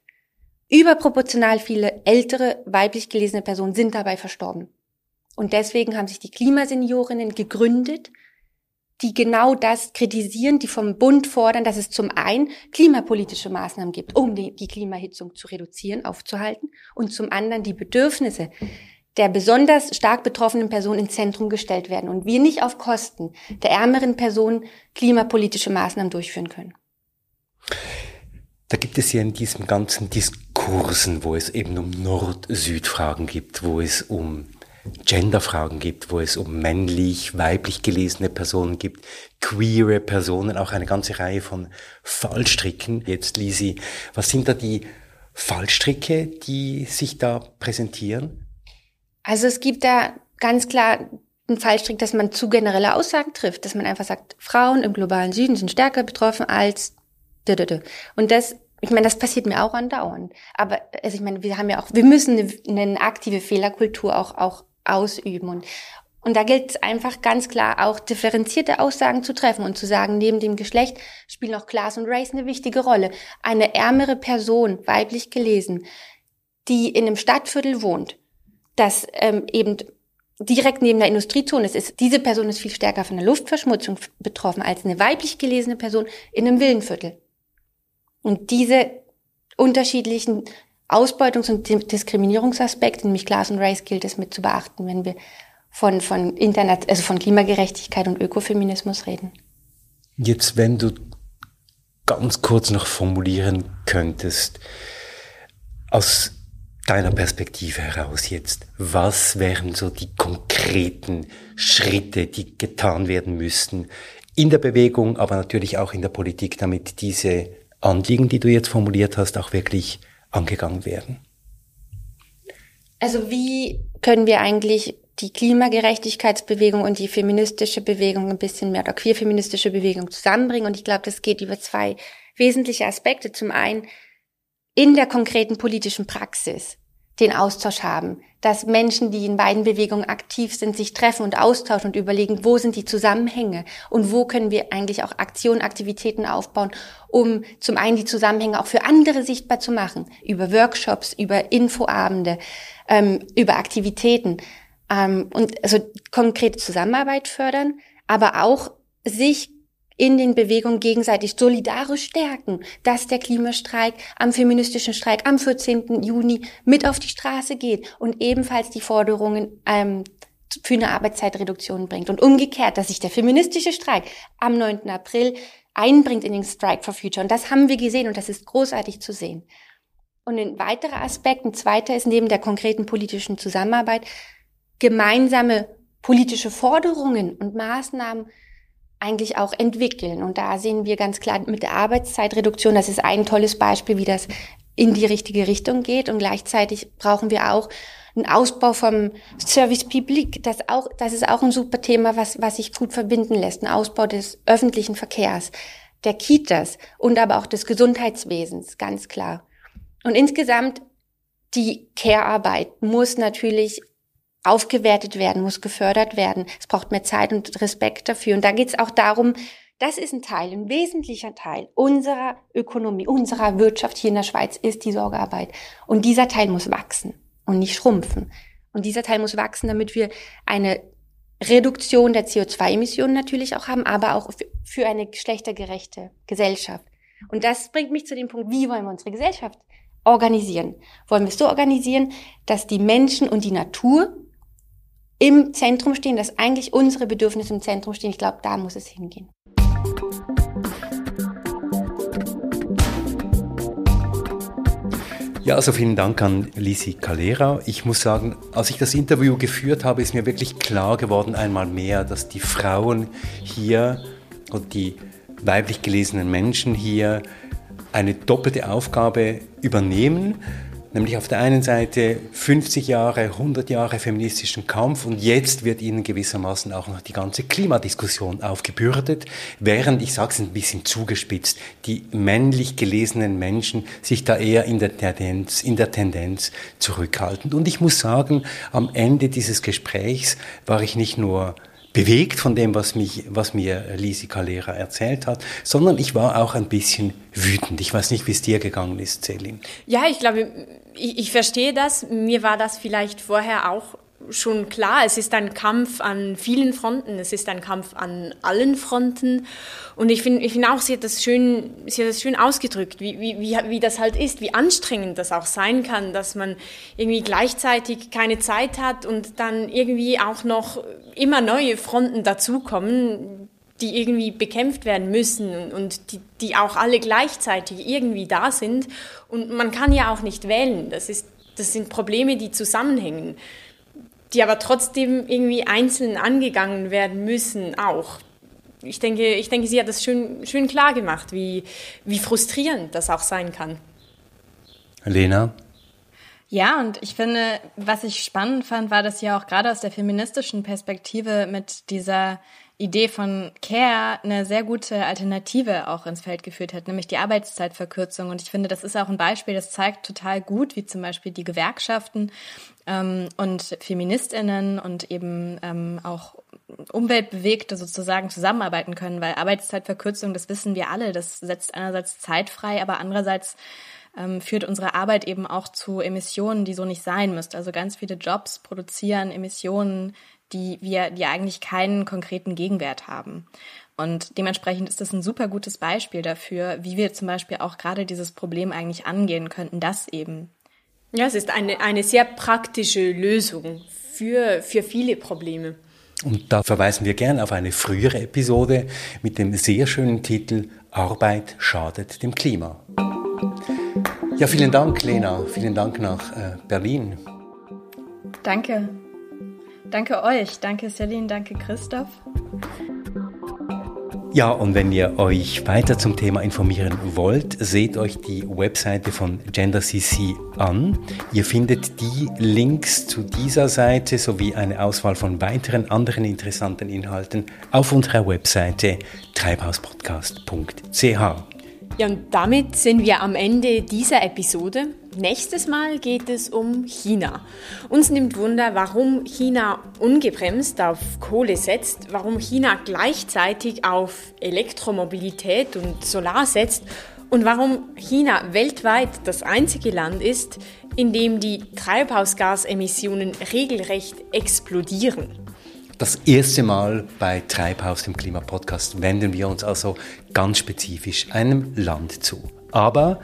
Überproportional viele ältere weiblich gelesene Personen sind dabei verstorben. Und deswegen haben sich die Klimaseniorinnen gegründet, die genau das kritisieren, die vom Bund fordern, dass es zum einen klimapolitische Maßnahmen gibt, um die, die Klimahitzung zu reduzieren, aufzuhalten, und zum anderen die Bedürfnisse der besonders stark betroffenen Person ins Zentrum gestellt werden und wir nicht auf Kosten der ärmeren Person klimapolitische Maßnahmen durchführen können. Da gibt es ja in diesem ganzen Diskurs Diskursen, wo es eben um Nord-Süd-Fragen gibt, wo es um Genderfragen gibt, wo es um männlich, weiblich gelesene Personen gibt, queere Personen, auch eine ganze Reihe von Fallstricken. Jetzt, Lisi, was sind da die Fallstricke, die sich da präsentieren? Also es gibt da ganz klar einen Fallstrick, dass man zu generelle Aussagen trifft, dass man einfach sagt, Frauen im globalen Süden sind stärker betroffen als und das ich meine, das passiert mir auch andauernd. Aber also ich meine, wir haben ja auch, wir müssen eine, eine aktive Fehlerkultur auch, auch ausüben. Und, und da gilt es einfach ganz klar auch differenzierte Aussagen zu treffen und zu sagen, neben dem Geschlecht spielen auch Class und Race eine wichtige Rolle. Eine ärmere Person, weiblich gelesen, die in einem Stadtviertel wohnt, das ähm, eben direkt neben der Industriezone ist, ist, diese Person ist viel stärker von der Luftverschmutzung betroffen als eine weiblich gelesene Person in einem Villenviertel. Und diese unterschiedlichen Ausbeutungs- und Diskriminierungsaspekte, nämlich Class und Race, gilt es mit zu beachten, wenn wir von, von Internet, also von Klimagerechtigkeit und Ökofeminismus reden. Jetzt, wenn du ganz kurz noch formulieren könntest, aus deiner Perspektive heraus jetzt, was wären so die konkreten Schritte, die getan werden müssten in der Bewegung, aber natürlich auch in der Politik, damit diese Anliegen, die du jetzt formuliert hast, auch wirklich angegangen werden? Also wie können wir eigentlich die Klimagerechtigkeitsbewegung und die feministische Bewegung ein bisschen mehr oder queerfeministische Bewegung zusammenbringen? Und ich glaube, das geht über zwei wesentliche Aspekte. Zum einen in der konkreten politischen Praxis den Austausch haben, dass Menschen, die in beiden Bewegungen aktiv sind, sich treffen und austauschen und überlegen, wo sind die Zusammenhänge und wo können wir eigentlich auch Aktionen, Aktivitäten aufbauen, um zum einen die Zusammenhänge auch für andere sichtbar zu machen, über Workshops, über Infoabende, ähm, über Aktivitäten ähm, und also konkrete Zusammenarbeit fördern, aber auch sich in den Bewegungen gegenseitig solidarisch stärken, dass der Klimastreik am feministischen Streik am 14. Juni mit auf die Straße geht und ebenfalls die Forderungen ähm, für eine Arbeitszeitreduktion bringt. Und umgekehrt, dass sich der feministische Streik am 9. April einbringt in den Strike for Future. Und das haben wir gesehen und das ist großartig zu sehen. Und ein weiterer Aspekt, ein zweiter ist neben der konkreten politischen Zusammenarbeit, gemeinsame politische Forderungen und Maßnahmen eigentlich auch entwickeln. Und da sehen wir ganz klar mit der Arbeitszeitreduktion, das ist ein tolles Beispiel, wie das in die richtige Richtung geht. Und gleichzeitig brauchen wir auch einen Ausbau vom Service Public. Das auch, das ist auch ein super Thema, was, was sich gut verbinden lässt. Ein Ausbau des öffentlichen Verkehrs, der Kitas und aber auch des Gesundheitswesens, ganz klar. Und insgesamt die Care-Arbeit muss natürlich aufgewertet werden, muss gefördert werden. Es braucht mehr Zeit und Respekt dafür. Und da geht es auch darum, das ist ein Teil, ein wesentlicher Teil unserer Ökonomie, unserer Wirtschaft hier in der Schweiz ist die Sorgearbeit. Und dieser Teil muss wachsen und nicht schrumpfen. Und dieser Teil muss wachsen, damit wir eine Reduktion der CO2-Emissionen natürlich auch haben, aber auch für eine geschlechtergerechte Gesellschaft. Und das bringt mich zu dem Punkt, wie wollen wir unsere Gesellschaft organisieren? Wollen wir es so organisieren, dass die Menschen und die Natur im Zentrum stehen, dass eigentlich unsere Bedürfnisse im Zentrum stehen. Ich glaube, da muss es hingehen. Ja, also vielen Dank an Lisi Calera. Ich muss sagen, als ich das Interview geführt habe, ist mir wirklich klar geworden einmal mehr, dass die Frauen hier und die weiblich gelesenen Menschen hier eine doppelte Aufgabe übernehmen Nämlich auf der einen Seite 50 Jahre, 100 Jahre feministischen Kampf und jetzt wird ihnen gewissermaßen auch noch die ganze Klimadiskussion aufgebürdet, während, ich sage es ein bisschen zugespitzt, die männlich gelesenen Menschen sich da eher in der Tendenz, in der Tendenz zurückhalten. Und ich muss sagen, am Ende dieses Gesprächs war ich nicht nur bewegt von dem, was, mich, was mir Lisi Calera erzählt hat, sondern ich war auch ein bisschen wütend. Ich weiß nicht, wie es dir gegangen ist, Celine. Ja, ich glaube, ich, ich verstehe das. Mir war das vielleicht vorher auch schon klar, es ist ein Kampf an vielen Fronten, es ist ein Kampf an allen Fronten. Und ich finde ich finde auch, sie hat das schön, sie hat das schön ausgedrückt, wie, wie, wie, wie das halt ist, wie anstrengend das auch sein kann, dass man irgendwie gleichzeitig keine Zeit hat und dann irgendwie auch noch immer neue Fronten dazukommen, die irgendwie bekämpft werden müssen und die, die auch alle gleichzeitig irgendwie da sind. Und man kann ja auch nicht wählen. Das, ist, das sind Probleme, die zusammenhängen, die aber trotzdem irgendwie einzeln angegangen werden müssen auch. Ich denke, ich denke, sie hat das schön, schön klar gemacht, wie, wie frustrierend das auch sein kann. Lena? Ja, und ich finde, was ich spannend fand, war, dass ja auch gerade aus der feministischen Perspektive mit dieser Idee von Care eine sehr gute Alternative auch ins Feld geführt hat, nämlich die Arbeitszeitverkürzung. Und ich finde, das ist auch ein Beispiel, das zeigt total gut, wie zum Beispiel die Gewerkschaften ähm, und Feministinnen und eben ähm, auch Umweltbewegte sozusagen zusammenarbeiten können, weil Arbeitszeitverkürzung, das wissen wir alle, das setzt einerseits Zeit frei, aber andererseits ähm, führt unsere Arbeit eben auch zu Emissionen, die so nicht sein müssten. Also ganz viele Jobs produzieren Emissionen, die wir, die eigentlich keinen konkreten Gegenwert haben. Und dementsprechend ist das ein super gutes Beispiel dafür, wie wir zum Beispiel auch gerade dieses Problem eigentlich angehen könnten, dass eben. Ja, es ist eine, eine sehr praktische Lösung für, für viele Probleme. Und da verweisen wir gern auf eine frühere Episode mit dem sehr schönen Titel Arbeit schadet dem Klima. Ja, vielen Dank, Lena. Vielen Dank nach äh, Berlin. Danke. Danke euch. Danke Celine, danke Christoph. Ja, und wenn ihr euch weiter zum Thema informieren wollt, seht euch die Webseite von GenderCC an. Ihr findet die Links zu dieser Seite sowie eine Auswahl von weiteren anderen interessanten Inhalten auf unserer Webseite treibhauspodcast.ch. Ja, und damit sind wir am Ende dieser Episode. Nächstes Mal geht es um China. Uns nimmt Wunder, warum China ungebremst auf Kohle setzt, warum China gleichzeitig auf Elektromobilität und Solar setzt und warum China weltweit das einzige Land ist, in dem die Treibhausgasemissionen regelrecht explodieren. Das erste Mal bei Treibhaus, dem Klimapodcast, wenden wir uns also ganz spezifisch einem Land zu. Aber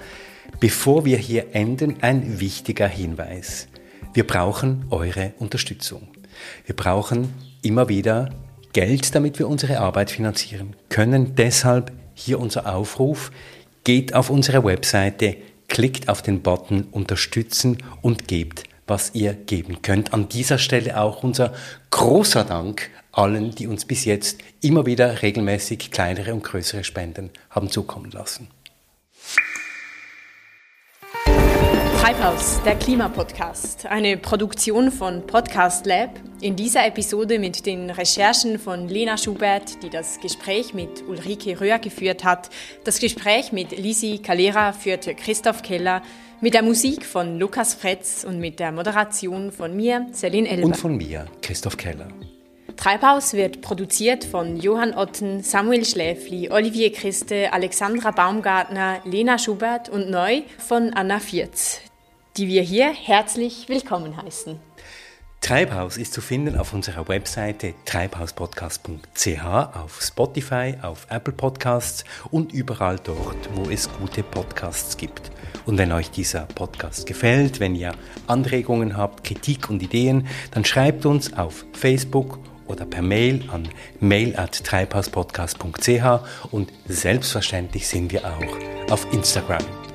bevor wir hier enden, ein wichtiger Hinweis. Wir brauchen eure Unterstützung. Wir brauchen immer wieder Geld, damit wir unsere Arbeit finanzieren können. Deshalb hier unser Aufruf. Geht auf unsere Webseite, klickt auf den Button Unterstützen und gebt was ihr geben könnt. An dieser Stelle auch unser großer Dank allen, die uns bis jetzt immer wieder regelmäßig kleinere und größere Spenden haben zukommen lassen. Treibhaus, der Klimapodcast, eine Produktion von Podcast Lab. In dieser Episode mit den Recherchen von Lena Schubert, die das Gespräch mit Ulrike Röhr geführt hat. Das Gespräch mit Lisi Calera führte Christoph Keller. Mit der Musik von Lukas Fretz und mit der Moderation von mir, Celine Elber. Und von mir, Christoph Keller. Treibhaus wird produziert von Johann Otten, Samuel Schläfli, Olivier Christe, Alexandra Baumgartner, Lena Schubert und neu von Anna Vierz, die wir hier herzlich willkommen heißen. Treibhaus ist zu finden auf unserer Webseite treibhauspodcast.ch, auf Spotify, auf Apple Podcasts und überall dort, wo es gute Podcasts gibt. Und wenn euch dieser Podcast gefällt, wenn ihr Anregungen habt, Kritik und Ideen, dann schreibt uns auf Facebook oder per Mail an mail@treibhauspodcast.ch und selbstverständlich sind wir auch auf Instagram.